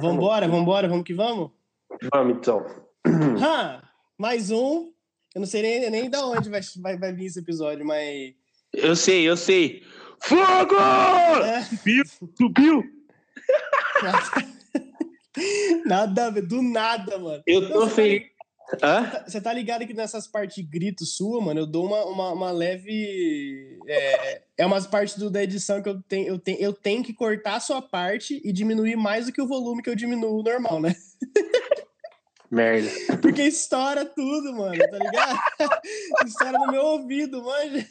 Vambora, vambora, vamos que vamos? Vamos então. Ha! Mais um. Eu não sei nem, nem de onde vai, vai, vai vir esse episódio, mas. Eu sei, eu sei. Fogo! É. Subiu, subiu. Nada a ver, do nada, mano. Eu tô feliz. Hã? Tá- Você tá ligado que nessas partes de grito sua, mano, eu dou uma, uma, uma leve. É, é umas partes do, da edição que eu tenho, eu, tenho, eu tenho que cortar a sua parte e diminuir mais do que o volume que eu diminuo normal, né? Merda. Porque estoura tudo, mano, tá ligado? estoura no meu ouvido, manja.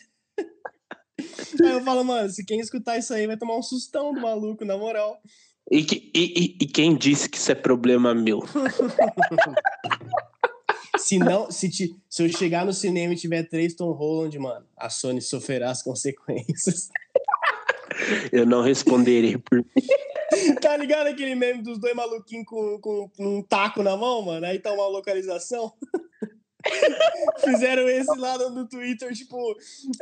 Aí eu falo, mano, se quem escutar isso aí vai tomar um sustão do maluco, na moral. E, que- e- e- e quem disse que isso é problema meu? Se não, se, te, se eu chegar no cinema e tiver três Tom Holland, mano, a Sony sofrerá as consequências. Eu não responderei por Tá ligado aquele meme dos dois maluquinhos com, com um taco na mão, mano? Aí tá uma localização. Fizeram esse lá no, no Twitter, tipo,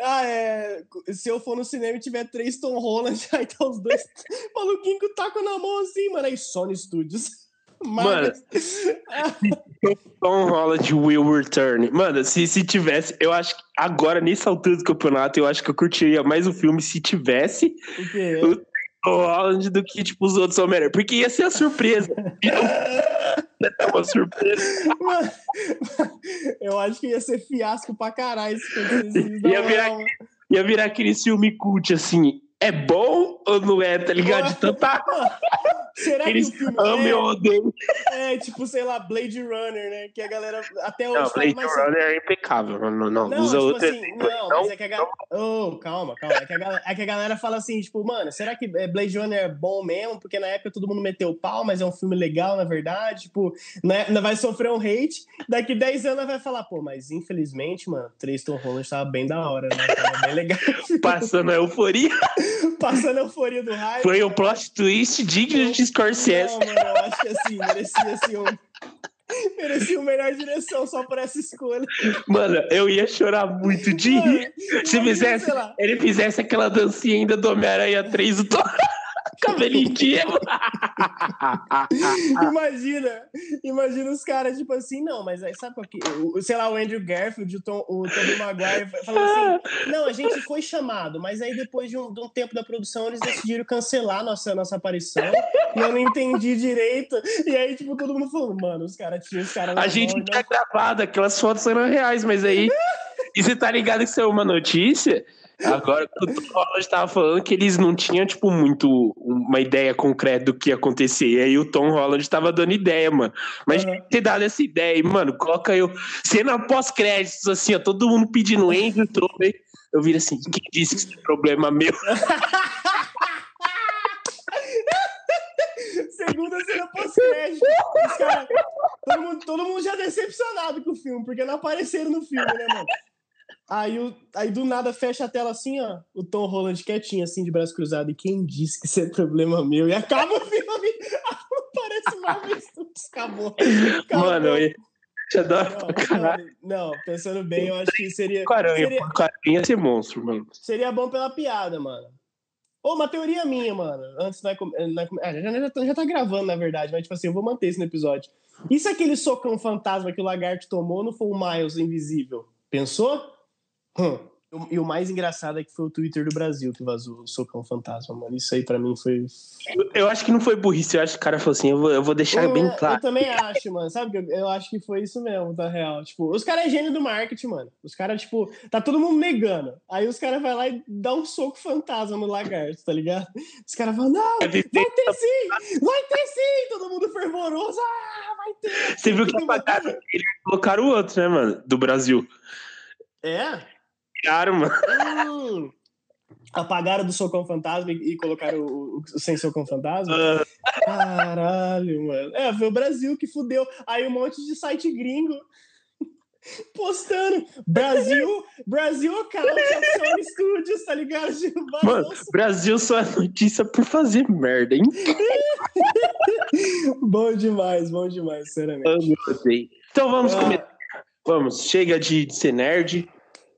ah, é. Se eu for no cinema e tiver três Tom Holland, aí tá os dois maluquinhos com taco na mão assim, mano. Aí Sony Studios. Mano. Tom Holland Will Return. Mano, se, se tivesse, eu acho que agora, nessa altura do campeonato, eu acho que eu curtiria mais o filme se tivesse o? Tom Holland do que, tipo, os outros Homem-Aranha. Porque ia ser a surpresa. Ser uma surpresa. Mano, eu acho que ia ser fiasco pra caralho Ia virar-. Ia virar aquele filme cult, assim. É bom ou não é, tá ligado? De tanta Será eles que o filme amam é, ou odeiam. é tipo, sei lá, Blade Runner, né? Que a galera até hoje Não, Blade mas- Runner é impecável. Não, não, Não, usa tipo outro assim, exemplo. não, Não, mas é que a galera. Oh, calma, calma. É que, a galera, é que a galera fala assim, tipo, mano, será que é, Blade Runner é bom mesmo? Porque na época todo mundo meteu o pau, mas é um filme legal, na verdade. Tipo, né, não vai sofrer um hate. Daqui 10 anos vai falar, pô, mas infelizmente, mano, Tristan Holland tava bem da hora, né? Tava bem legal. Passando a euforia. Passando a euforia do hype. Foi um plot twist digno de Scorsese. Não, mano, eu acho que assim, merecia assim um. Merecia uma melhor direção só por essa escolha. Mano, eu ia chorar muito de rir. Se fizesse, ele fizesse aquela dancinha ainda do Homem-Aranha 3 do Thor. Cabelinho emo. Imagina, imagina os caras, tipo assim, não, mas aí sabe qual que. o- Sei lá, o Andrew Garfield, o, Tom, o Tobey Maguire falando assim: não, a gente foi chamado, mas aí depois de um, de um tempo da produção eles decidiram cancelar nossa, nossa aparição e eu não entendi direito. E aí, tipo, todo mundo falando, mano, os caras tinham os caras. A gente e tinha não- gravado, aquelas fotos eram reais, mas aí. E você tá ligado que isso é uma notícia? Agora, o Tom Holland tava falando que eles não tinham, tipo, muito uma ideia concreta do que ia acontecer. E aí o Tom Holland tava dando ideia, mano. Mas que ter dado essa ideia, e, mano, coloca eu. Cena pós-créditos, assim, ó, todo mundo pedindo Andrew Tobey. Eu viro assim, quem disse que isso é problema meu? Segunda cena pós-crédito. Os caras- Todo mundo, todo mundo já decepcionado com o filme, porque não apareceram no filme, né, mano? Aí, o, aí do nada fecha a tela assim, ó. O Tom Holland quietinho, assim, de braço cruzado. E quem disse que isso é problema meu? E acaba o filme. Parece Marvel Studios. Acabou. Acabou. Mano, eu te adoro Não, pra caralho. não, pensando bem, eu acho que seria, Caranha, seria, ia ser monstro, mano. seria bom pela piada, mano. Ô, uma teoria minha, mano. Antes come- ah, já, já, tá- já tá gravando, na verdade, mas tipo assim, eu vou manter isso no episódio. E se aquele socão fantasma que o lagarto tomou não foi o Miles invisível? Pensou? E o mais engraçado é que foi o Twitter do Brasil que vazou o socão fantasma, mano. Isso aí pra mim foi. Eu acho que não foi burrice, eu acho que o cara falou assim, eu vou, eu vou deixar eu, bem eu claro. também acho, mano. Sabe eu, eu acho que foi isso mesmo, tá real. Tipo, os caras é gênio do marketing, mano. Os caras, tipo, tá todo mundo negando. Aí os caras vão lá e dão um soco fantasma no lagarto, tá ligado? Os caras falam, não, vai ter sim! Vai ter sim! Todo mundo fervoroso. Ah, vai ter! Você viu que apagaram ele colocaram o outro, né, mano? Do Brasil. É? Tiraram, mano. Hum. Apagaram do socão fantasma e, e colocaram o, o, sem socão fantasma? Ah, Caralho, mano. É, foi o Brasil que fudeu. Aí um monte de site gringo postando Brasil, Brasil of Sony Studios, tá ligado? Mano, Brasil só é notícia por fazer merda, hein? Bom demais, bom demais, sinceramente. Eu gostei. Então vamos Ah. começar. Vamos, chega de ser nerd.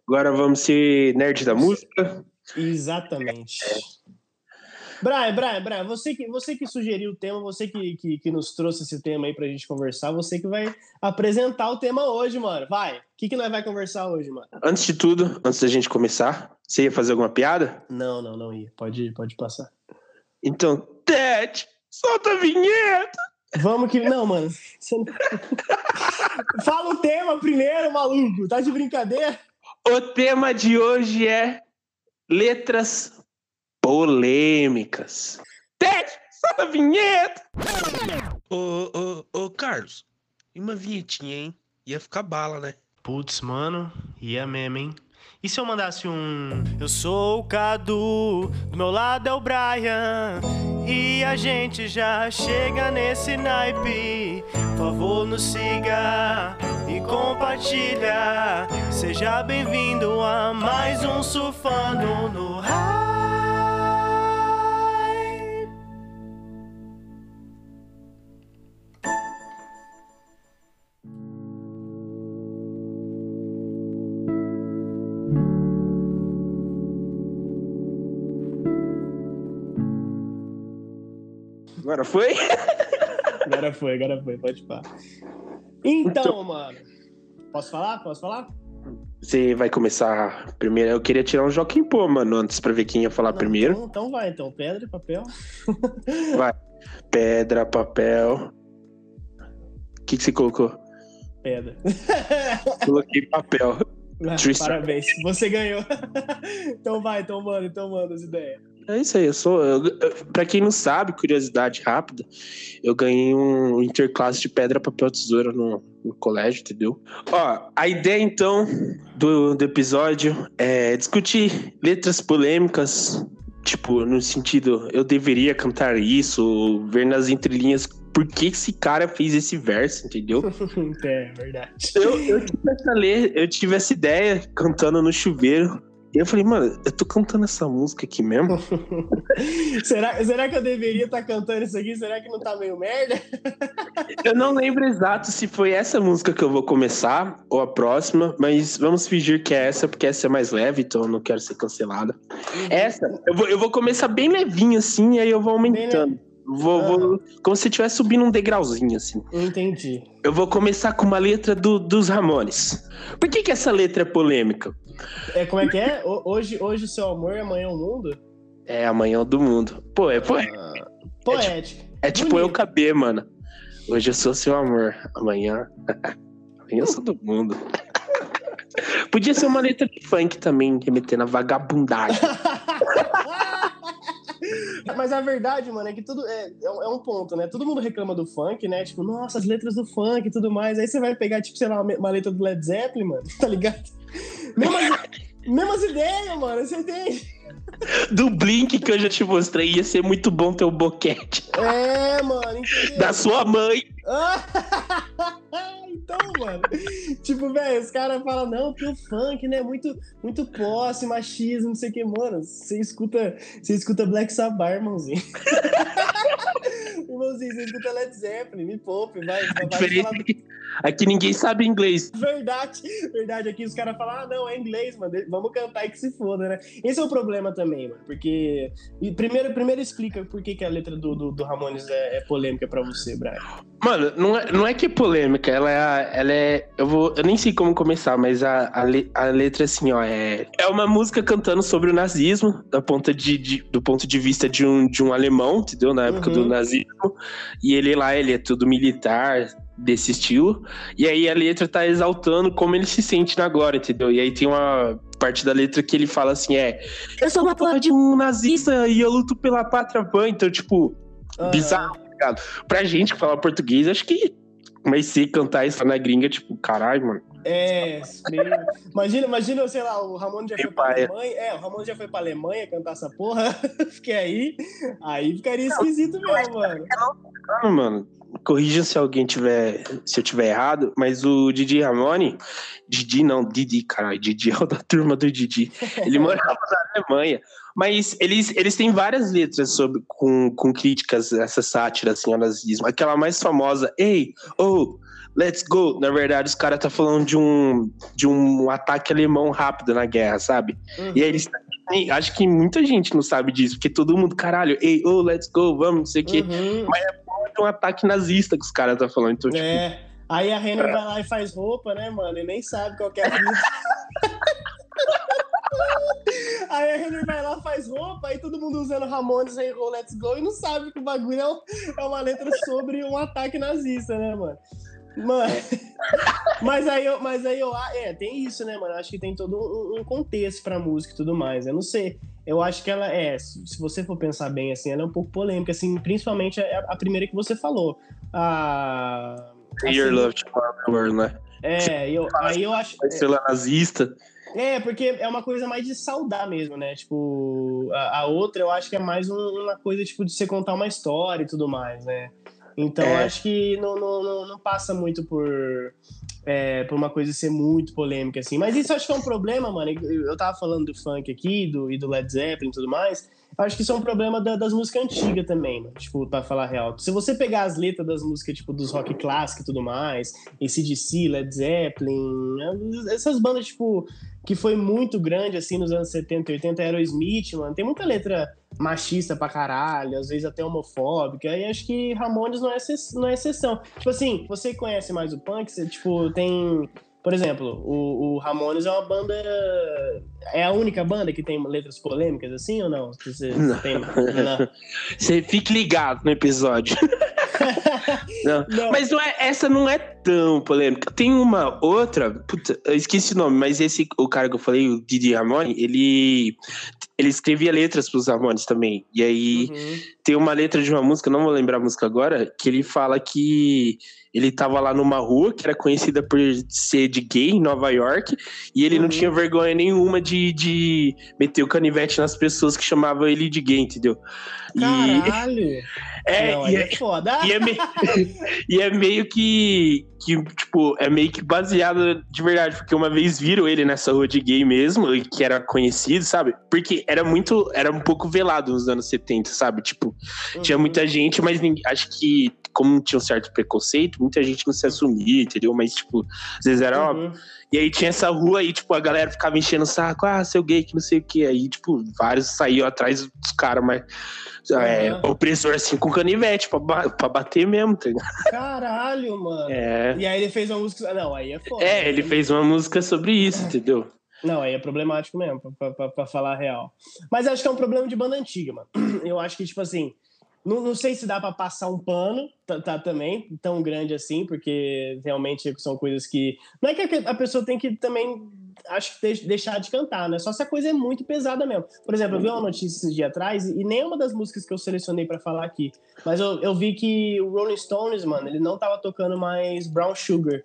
Agora vamos ser nerd da música. Exatamente. Brian, Brian, Brian, você que, você que sugeriu o tema, você que, que, que nos trouxe esse tema aí pra gente conversar, você que vai apresentar o tema hoje, mano. Vai. O que, que nós vai conversar hoje, mano? Antes de tudo, antes da gente começar, você ia fazer alguma piada? Não, não, não ia. Pode, pode passar. Então, Ted, solta a vinheta! Vamos que. Não, mano. Não... Fala o tema primeiro, maluco. Tá de brincadeira? O tema de hoje é letras polêmicas. Ted, solta a vinheta! Ô, ô, ô, Carlos, e uma vinhetinha, hein? Ia ficar bala, né? Putz, mano, ia mesmo, hein? E se eu mandasse um. Eu sou o Cadu, do meu lado é o Brian. E a gente já chega nesse naipe. Por favor, nos siga e compartilha. Seja bem-vindo a mais um Surfando no Rádio. Agora foi? Agora foi, agora foi, pode falar. Então, então, mano. Posso falar? Posso falar? Você vai começar primeiro. Eu queria tirar um Joaquim Pô, mano, antes pra ver quem ia falar Não, primeiro. Então, então vai, então. Pedra e papel. vai. Pedra, papel. O que, que você colocou? Pedra. Coloquei papel. Ah, parabéns, você ganhou. então vai, então manda, então manda as ideias. É isso aí, eu sou. Eu, pra quem não sabe, curiosidade rápida, eu ganhei um interclasse de pedra, papel, tesoura no, no colégio, entendeu? Ó, a ideia então do, do episódio é discutir letras polêmicas, tipo, no sentido, eu deveria cantar isso, ver nas entrelinhas por que esse cara fez esse verso, entendeu? é, verdade. Eu, eu, tive essa, eu tive essa ideia cantando no chuveiro. E eu falei, mano, eu tô cantando essa música aqui mesmo? será, será que eu deveria estar tá cantando isso aqui? Será que não tá meio merda? eu não lembro exato se foi essa música que eu vou começar ou a próxima, mas vamos fingir que é essa, porque essa é mais leve, então eu não quero ser cancelada. Uhum. Essa, eu vou, eu vou começar bem levinho assim, e aí eu vou aumentando. Vou, ah. vou, como se estivesse subindo um degrauzinho, assim. Entendi. Eu vou começar com uma letra do, dos Ramones. Por que, que essa letra é polêmica? É, como é que é? Hoje, hoje o seu amor, amanhã o mundo? É, amanhã do mundo. Pô, é poético. Ah, poético. É, tipo, é tipo eu caber, mano. Hoje eu sou seu amor, amanhã. amanhã eu sou do mundo. Podia ser uma letra de funk também, remetendo a vagabundagem. Mas a verdade, mano, é que tudo é, é um ponto, né? Todo mundo reclama do funk, né? Tipo, nossa, as letras do funk e tudo mais. Aí você vai pegar, tipo, sei lá, uma letra do Led Zeppelin, mano, tá ligado? Mesmas, mesmas ideias, mano, você tem. Do Blink que eu já te mostrei, ia ser muito bom ter o um boquete. É, mano, entendeu? Da sua mãe. então, mano. Tipo, velho, os caras falam, não, porque o funk, né, muito, muito posse, machismo, não sei o que, mano. Você escuta, você escuta Black Sabbath, irmãozinho. irmãozinho, você escuta Led Zeppelin, me poupe, vai. vai diferença falar... aqui, aqui ninguém sabe inglês. Verdade, verdade. Aqui os caras falam, ah, não, é inglês, mano, vamos cantar e que se foda, né? Esse é o problema também, mano, porque... primeiro, primeiro explica por que, que a letra do, do, do Ramones é, é polêmica pra você, Brian. Mano, não é, não é que é polêmica, ela é, ela é. Eu vou. Eu nem sei como começar, mas a, a, a letra, assim, ó, é. É uma música cantando sobre o nazismo, da ponta de, de do ponto de vista de um, de um alemão, entendeu? Na época uhum. do nazismo. E ele lá, ele é tudo militar, desse estilo. E aí a letra tá exaltando como ele se sente na glória, entendeu? E aí tem uma parte da letra que ele fala assim: é. Eu sou uma porra de um nazista e eu luto pela pátria vã. Então, tipo, uhum. bizarro ligado? Pra gente que fala português, acho que mas se cantar isso na gringa, tipo, caralho, mano. É, meio... imagina, imagina, sei lá, o Ramon já foi pra Alemanha. É, o Ramon já foi pra Alemanha cantar essa porra. Fiquei aí. Aí ficaria esquisito mesmo, mano. Não, mano. Corrija se alguém tiver. Se eu tiver errado, mas o Didi Ramone. Didi não, Didi, caralho. Didi é o da turma do Didi. Ele morava na Alemanha. Mas eles, eles têm várias letras sobre, com, com críticas essa sátira assim, ao nazismo. Aquela mais famosa, Ei, oh, let's go. Na verdade, os caras tá falando de um, de um ataque alemão rápido na guerra, sabe? Uhum. E aí eles tem- acho que muita gente não sabe disso, porque todo mundo, caralho, ei, oh, let's go, vamos, não sei o quê. Uhum. É um ataque nazista que os caras tá falando. Então, tipo, É. Aí a Renner vai lá e faz roupa, né, mano? E nem sabe qual que é a fita. Aí a Renner vai lá, faz roupa, aí todo mundo usando Ramones aí, Go Let's Go, e não sabe que o bagulho é, um- é uma letra sobre um ataque nazista, né, mano? Mano, mas aí eu, mas aí eu, ah, é, tem isso, né, mano? Acho que tem todo um, um contexto pra música e tudo mais. Eu não sei. Eu acho que ela é, se você for pensar bem assim, ela é um pouco polêmica, assim, principalmente a, a primeira que você falou. A. Your assim, Love Tomorrow World, né? É, eu, aí eu acho. Vai ser lá nazista. É, porque é uma coisa mais de saudar mesmo, né? Tipo, a, a outra eu acho que é mais um- uma coisa, tipo, de você contar uma história e tudo mais, né? Então É. acho que não, não, não, não passa muito por, é, por uma coisa ser muito polêmica, assim. Mas isso acho que é um problema, mano. Eu eu tava falando do funk aqui, do, e do Led Zeppelin e tudo mais. Acho que isso é um problema da- das músicas antigas também, mano. Tipo, pra falar real. Se você pegar as letras das músicas, tipo, dos rock clássico e tudo mais, ACDC, Led Zeppelin, essas bandas, tipo, que foi muito grande, assim, nos anos 70 e 80, Aerosmith, mano. Tem muita letra machista pra caralho, às vezes até homofóbica, e acho que Ramones não é, não é exceção. Tipo assim, você conhece mais o punk, você, tipo, tem... Por exemplo, o, o Ramones é uma banda... É a única banda que tem letras polêmicas, assim, ou não? Você, Não. tem... Não. Você fique ligado no episódio. Não. Não. Mas não é, essa não é tão polêmica. Tem uma outra, puta, eu esqueci o nome, mas esse, o cara que eu falei, o Didi Ramone, ele, ele escrevia letras pros Ramones também. E aí Uhum. tem uma letra de uma música, não vou lembrar a música agora, que ele fala que ele tava lá numa rua que era conhecida por ser de gay em Nova York, e ele não Uhum. tinha vergonha nenhuma de, de meter o canivete nas pessoas que chamavam ele de gay, entendeu? E Caralho! É, não, e é, é foda. e é, me- e é meio que, que, tipo, é meio que baseado de verdade, porque uma vez viram ele nessa rua de gay mesmo, e que era conhecido, sabe? Porque era muito, era um pouco velado nos anos 70, sabe? Tipo, tinha Uhum. muita gente, mas acho que, como tinha um certo preconceito, muita gente não se assumia, entendeu? Mas, tipo, às vezes era. Uhum. E aí tinha essa rua aí, tipo, a galera ficava enchendo o saco, ah, seu gay, que não sei o quê. Aí, tipo, vários saíam atrás dos caras, mas. É, Uhum. opressor assim com canivete pra, ba- pra bater mesmo, tá ligado? Caralho, mano. É. E aí ele fez uma música. Não, aí é foda. É, ele fez uma música sobre isso, entendeu? Não, aí é problemático mesmo, pra, pra- pra falar a real. Mas acho que é um problema de banda antiga, mano. Eu acho que, tipo assim, não, não sei se dá pra passar um pano, tá, tá também, tão grande assim, porque realmente são coisas que. Não é que a pessoa tem que também, acho que deix- deixar de cantar, né? Só se a coisa é muito pesada mesmo. Por exemplo, eu vi uma notícia esses dias atrás, e nem é das músicas que eu selecionei pra falar aqui, mas eu, eu vi que o Rolling Stones, mano, ele não tava tocando mais Brown Sugar.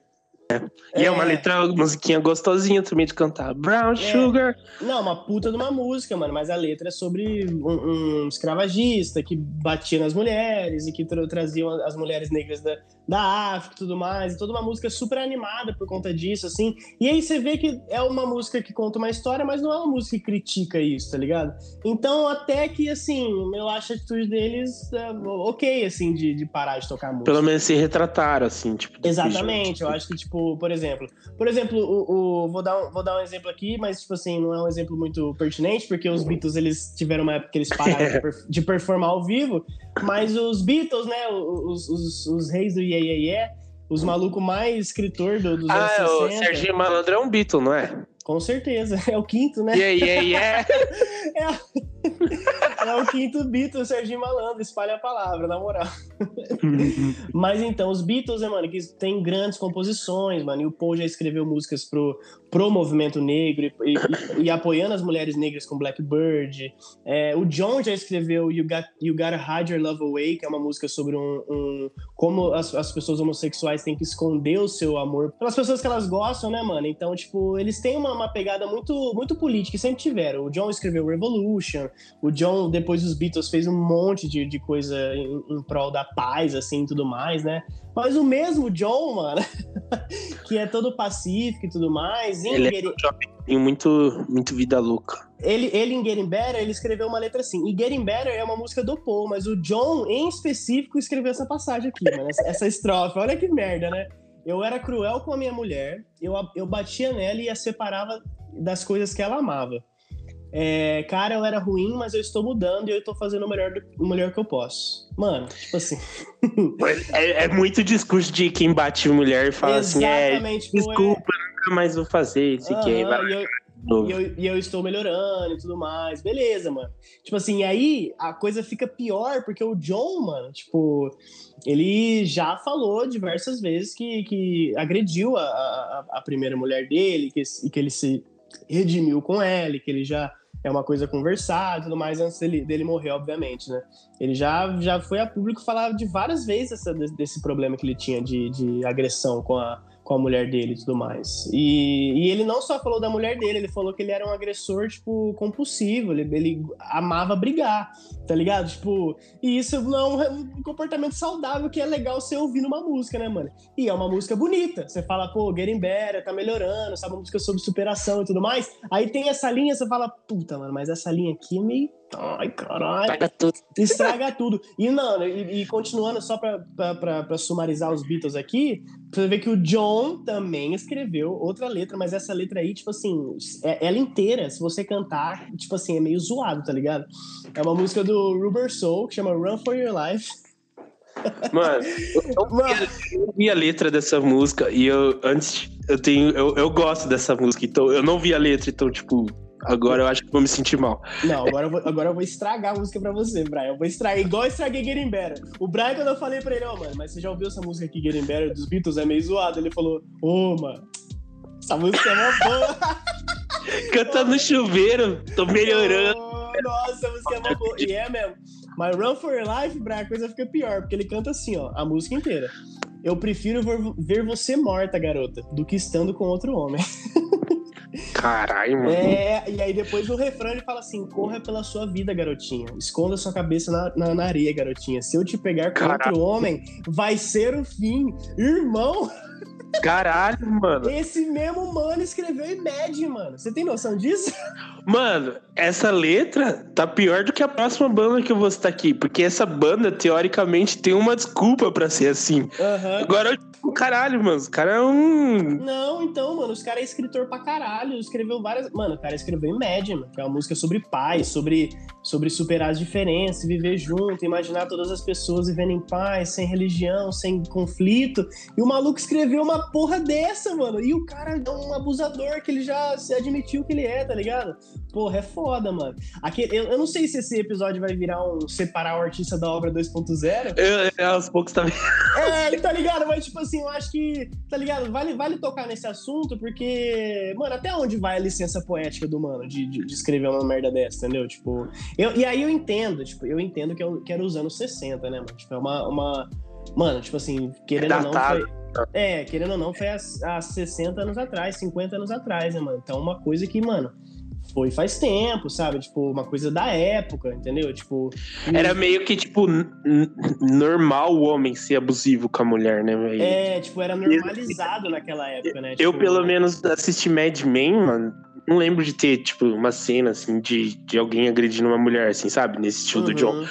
E é, uma letra, musiquinha gostosinha também de cantar. Brown Sugar. Não, uma puta de uma música, mano, mas a letra é sobre um, um escravagista que batia nas mulheres e que tra traziam as mulheres negras da, da África e tudo mais, e toda uma música super animada por conta disso, assim. E aí você vê que é uma música que conta uma história, mas não é uma música que critica isso, tá ligado? Então, até que, assim, eu acho a atitude deles é, ok, assim, de, de parar de tocar música. Pelo menos se retrataram, assim, tipo. Exatamente, jeito. eu acho que, tipo, por exemplo, por exemplo, o, o- vou, dar um, vou dar um exemplo aqui, mas, tipo assim, não é um exemplo muito pertinente, porque os Beatles, eles tiveram uma época que eles pararam de, per- de performar ao vivo, mas os Beatles, né, os, os, os reis do Yeah, Yeah, Yeah, os malucos mais escritor do, dos Ah, anos o 60, Serginho Malandro é um Beatle, não é? com certeza, é o quinto, né? Yeah, yeah, yeah. É o quinto Beatles, Serginho Malandro, espalha a palavra, na moral. Mas então, os Beatles, né, mano, que tem grandes composições, mano, e o Paul já escreveu músicas pro, pro movimento negro e, e- e apoiando as mulheres negras com Blackbird. É, o John já escreveu You, Got, you Gotta Hide Your Love Away, que é uma música sobre um, um- como as, as pessoas homossexuais têm que esconder o seu amor pelas pessoas que elas gostam, né, mano? Então, tipo, eles têm uma, uma pegada muito, muito política, e sempre tiveram. O John escreveu Revolution, o John, depois dos Beatles, fez um monte de, de coisa em, em prol da paz, assim, e tudo mais, né? Mas o mesmo John, mano, que é todo pacífico e tudo mais, Ele é Get It- um jovem muito, muito vida louca. ele, ele em Getting Better, ele escreveu uma letra assim. E Getting Better é uma música do Paul, mas o John, em específico, escreveu essa passagem aqui, mano. Essa, essa estrofe. Olha que merda, né? Eu era cruel com a minha mulher, eu, eu batia nela e a separava das coisas que ela amava. É, cara, eu era ruim, mas eu estou mudando e eu estou fazendo o melhor, o melhor que eu posso. Mano, tipo assim. é, é, muito discurso de quem bate mulher e fala Exatamente, assim: é, desculpa, é... nunca mais vou fazer isso aqui. E eu, e eu, e eu, estou melhorando e tudo mais. Beleza, mano. Tipo assim, aí a coisa fica pior, porque o John, mano, tipo, ele já falou diversas vezes que, que agrediu a, a, a primeira mulher dele, que, e que ele se redimiu com ela, que ele já é uma coisa conversada e tudo mais antes dele, dele morrer, obviamente, né? Ele já, já foi a público falar de várias vezes essa, desse problema que ele tinha de, de agressão com a, com a mulher dele e tudo mais. E, e ele não só falou da mulher dele, ele falou que ele era um agressor, tipo, compulsivo, ele, ele amava brigar, tá ligado? Tipo, e isso não é um comportamento saudável que é legal você ouvir numa música, né, mano? E é uma música bonita, você fala, pô, Getting Better, tá melhorando, sabe, uma música sobre superação e tudo mais. Aí tem essa linha, você fala, puta, mano, mas essa linha aqui é meio Ai, caralho. Estraga tudo. Estraga tudo. E, não, e, e, continuando, só pra, pra, pra, pra, sumarizar os Beatles aqui, você vê que o John também escreveu outra letra, mas essa letra aí, tipo assim, é, ela inteira, se você cantar, tipo assim, é meio zoado, tá ligado? É uma música do Rubber Soul, que chama Run For Your Life. Mano, eu Mano. vi a letra dessa música e eu antes eu tenho eu, eu gosto dessa música, então eu não vi a letra, então tipo, Agora eu acho que vou me sentir mal. Não, agora eu vou, agora eu vou estragar a música pra você, Brian. Eu vou estragar, igual eu estraguei Getting Better. O Brian, quando eu falei pra ele, ó, oh, mano, mas você já ouviu essa música aqui, Getting Better, dos Beatles? É meio zoado. Ele falou, ô, oh, mano, essa música é uma boa. Canta no chuveiro, tô melhorando. Oh, nossa, a música é uma boa. E é mesmo. Mas Run for Your Life, Brian, a coisa fica pior, porque ele canta assim, ó, a música inteira. Eu prefiro ver você morta, garota, do que estando com outro homem. Caralho, mano. É, e aí depois o refrão ele fala assim: corra pela sua vida, garotinha. Esconda sua cabeça na, na, na areia, garotinha. Se eu te pegar com outro homem, vai ser o fim. Irmão! Caralho, mano. Esse mesmo mano escreveu Imagine, mano. Você tem noção disso? Mano, essa letra tá pior do que a próxima banda que eu vou citar aqui. Porque essa banda, teoricamente, tem uma desculpa para ser assim. Uhum. Agora, caralho, mano. Os caras é um. Não, então, mano, os caras é escritor pra caralho. Escreveu várias. Mano, o cara escreveu Imagine, mano, que é uma música sobre paz, sobre, sobre superar as diferenças, viver junto, imaginar todas as pessoas vivendo em paz, sem religião, sem conflito. E o maluco escreveu uma porra dessa, mano. E o cara é um abusador que ele já se admitiu que ele é, tá ligado? Porra, é foda, mano. Aqui, eu, eu não sei se esse episódio vai virar um separar o artista da obra 2.0. Eu, aos poucos também. É, tá ligado? Mas, tipo assim, eu acho que, tá ligado? Vale, vale tocar nesse assunto, porque, mano, até onde vai a licença poética do mano de, de, de escrever uma merda dessa, entendeu? Tipo, eu, e aí eu entendo, tipo, eu entendo que, eu, que era os anos 60, né, mano? Tipo, é uma. uma mano, tipo assim, querendo é ou não. Foi, é, querendo ou não, foi há, há 60 anos atrás, 50 anos atrás, né, mano? Então, uma coisa que, mano, foi faz tempo, sabe? Tipo, uma coisa da época, entendeu? Tipo. Era meio que, tipo, normal o homem ser abusivo com a mulher, né? É, tipo, era normalizado naquela época, né? Eu, tipo... pelo menos, assisti Mad Men, mano. Não lembro de ter, tipo, uma cena, assim, de, de alguém agredindo uma mulher, assim, sabe? Nesse estilo uhum. do John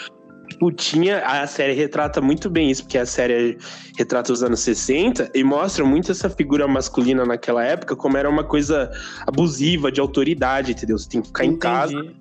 tipo, tinha. A série retrata muito bem isso, porque a série retrata os anos 60 e mostra muito essa figura masculina naquela época como era uma coisa abusiva, de autoridade, entendeu? Você tem que ficar Entendi. em casa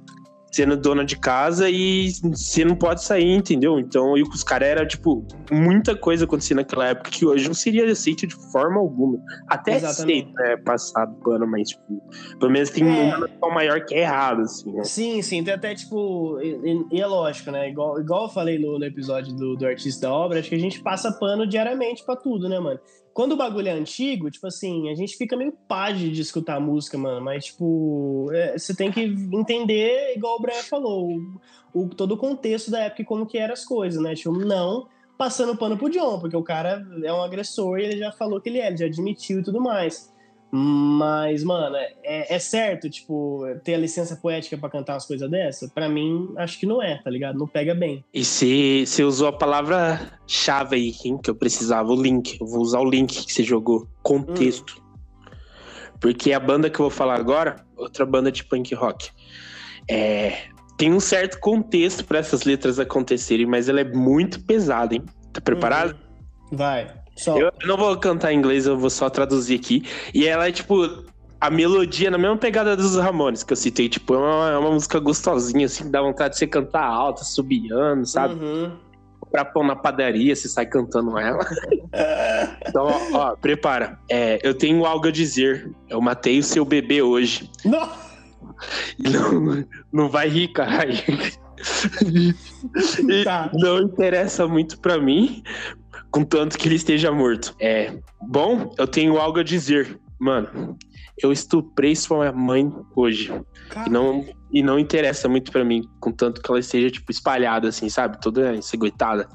sendo dona de casa e você não pode sair, entendeu? Então, e os caras era tipo, muita coisa acontecia naquela época que hoje não seria aceito de forma alguma. Até aceito, né? Passado pano, mas, tipo, pelo menos tem é. uma noção maior que é errado, assim. Né? Sim, sim, tem até, tipo, e, e, é lógico, né? Igual, igual eu falei no, no episódio do, do Artista da Obra, acho que a gente passa pano diariamente pra tudo, né, mano? Quando o bagulho é antigo, tipo assim, a gente fica meio página de escutar a música, mano. Mas, tipo, é, você tem que entender, igual o Brian falou, o, o, todo o contexto da época e como que eram as coisas, né? Tipo, não passando pano pro John, porque o cara é um agressor e ele já falou que ele é, ele já admitiu e tudo mais. Mas, mano, é, é, certo, tipo, ter a licença poética para cantar umas coisas dessa? Para mim, acho que não é, tá ligado? Não pega bem. E se você usou a palavra-chave aí, hein, que eu precisava, o link. Eu vou usar o link que você jogou. Contexto. Hum. Porque a banda que eu vou falar agora, outra banda de punk rock, é, tem um certo contexto para essas letras acontecerem, mas ela é muito pesada, hein? Tá preparado? Hum. Vai. Só. Eu não vou cantar em inglês, eu vou só traduzir aqui. E ela é tipo. a melodia na mesma pegada dos Ramones que eu citei, tipo, é uma, é uma música gostosinha, assim, dá vontade de você cantar alta, subiando, sabe? Uhum. Pra pôr na padaria, você sai cantando ela. então, ó, ó, prepara. É, eu tenho algo a dizer. Eu matei o seu bebê hoje. Não! Não, não vai rir, caralho. E Tá. Não interessa muito pra mim, contanto que ele esteja morto. É. Bom, eu tenho algo a dizer. Mano, eu estuprei sua mãe hoje. E não, e não interessa muito pra mim, contanto que ela esteja, tipo, espalhada, assim, sabe? Toda enceguetada.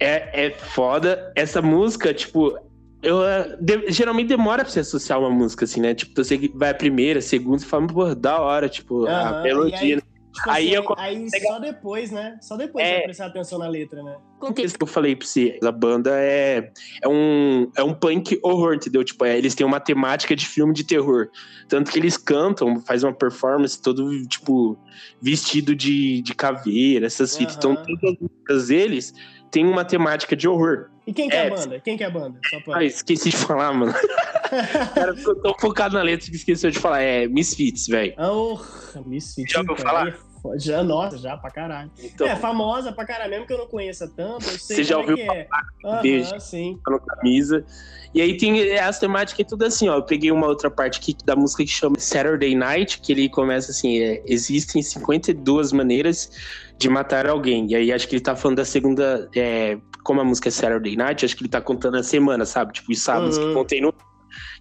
É, é foda. Essa música, tipo. Eu, eh, de- geralmente demora pra você associar uma música, assim, né? Tipo, você vai a primeira, a segunda, você fala, pô, da hora, tipo, a Aham, melodia. aí, tipo Aí assim, eu aí só depois, né? Só depois É. você vai prestar atenção na letra, né? Isso que eu falei pra você, a banda é, é, um, é um punk horror, entendeu? Tipo, é, eles têm uma temática de filme de terror. Tanto que eles cantam, faz uma performance todo, tipo, vestido de, de caveira, essas fitas. Então, Aham. todas as músicas deles têm uma temática de horror. E quem que é, É, a banda? Quem que é a banda? Pra... Ah, esqueci de falar, mano. Cara ficou tão focado na letra que esqueceu de falar. É Misfits, velho. Ah, oh, Misfits. Já ouviu falar? é. Já, nossa, já pra caralho. Então, É, famosa pra caralho, mesmo que eu não conheça tanto, eu sei Você já é ouviu é. Aham, Beijo. sim. no camisa. E aí tem as temáticas e tudo assim, ó. Eu peguei uma outra parte aqui da música que chama Saturday Night, que ele começa assim: é, existem 52 maneiras de matar alguém. E aí acho que ele tá falando da segunda. é, como a música é Saturday Night, acho que ele tá contando a semana, sabe? Tipo, os sábados Uhum. que contém no.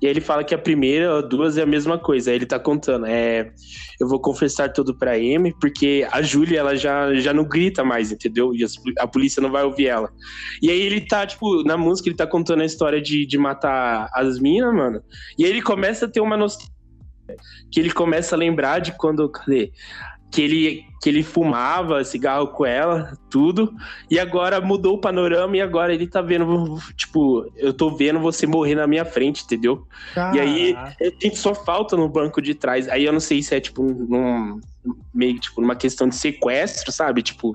E aí ele fala que a primeira, duas é a mesma coisa. Aí ele tá contando. É, eu vou confessar tudo pra M, porque a Júlia, ela já, já não grita mais, entendeu? E as- a polícia não vai ouvir ela. E aí ele tá, tipo, na música ele tá contando a história de, de matar as minas, mano. E aí ele começa a ter uma noção. Que ele começa a lembrar de quando. Cadê? Que ele, que ele fumava cigarro com ela, tudo. E agora mudou o panorama e agora ele tá vendo, tipo, eu tô vendo você morrer na minha frente, entendeu? E aí gente só falta no banco de trás. Aí eu não sei se é, tipo, num, meio que, tipo, numa questão de sequestro, sabe? Tipo,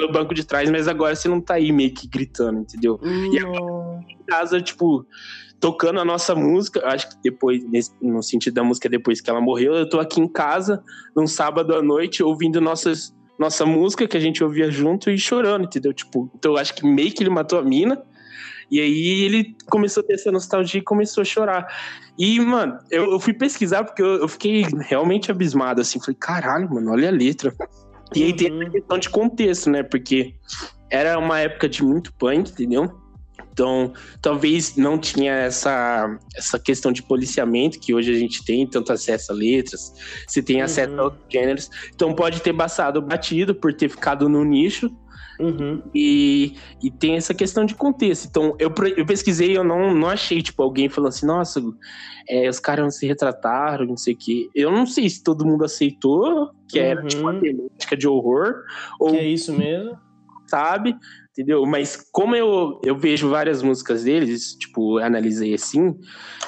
no banco de trás, mas agora você não tá aí meio que gritando, entendeu? E Não. Em casa, tipo, tocando a nossa música, acho que depois, nesse- no sentido da música, depois que ela morreu, eu tô aqui em casa, num sábado à noite, ouvindo nossas, nossa música que a gente ouvia junto e chorando, entendeu? Tipo, então eu acho que meio que ele matou a mina. E aí ele começou a ter essa nostalgia e começou a chorar. E, mano, eu, eu fui pesquisar porque eu, eu fiquei realmente abismado, assim. Falei, caralho, mano, olha a letra. E aí tem Uhum. a questão de contexto, né? Porque era uma época de muito punk, entendeu? Então, talvez não tinha essa, essa questão de policiamento que hoje a gente tem, tanto acesso a letras, se tem acesso Uhum. a outros gêneros. Então, pode ter passado batido por ter ficado no nicho Uhum. e, e tem essa questão de contexto. Então, eu, eu pesquisei eu não, não achei, tipo, alguém falando assim, nossa, é, os caras não se retrataram, não sei o quê. Eu não sei se todo mundo aceitou que era, Uhum. tipo, uma temática de horror, ou Que é isso mesmo? sabe, entendeu? Mas como eu, eu vejo várias músicas deles, tipo, analisei assim,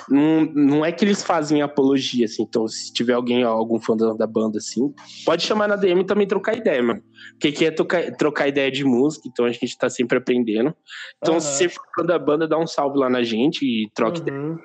não, não é que eles fazem apologia, assim, então se tiver alguém, algum fã da, da banda, assim, pode chamar na DM e também trocar ideia, mano. Porque aqui é trocar, trocar ideia de música, então a gente tá sempre aprendendo. Então, Aham. se você for fã da banda, dá um salve lá na gente e troca ideia.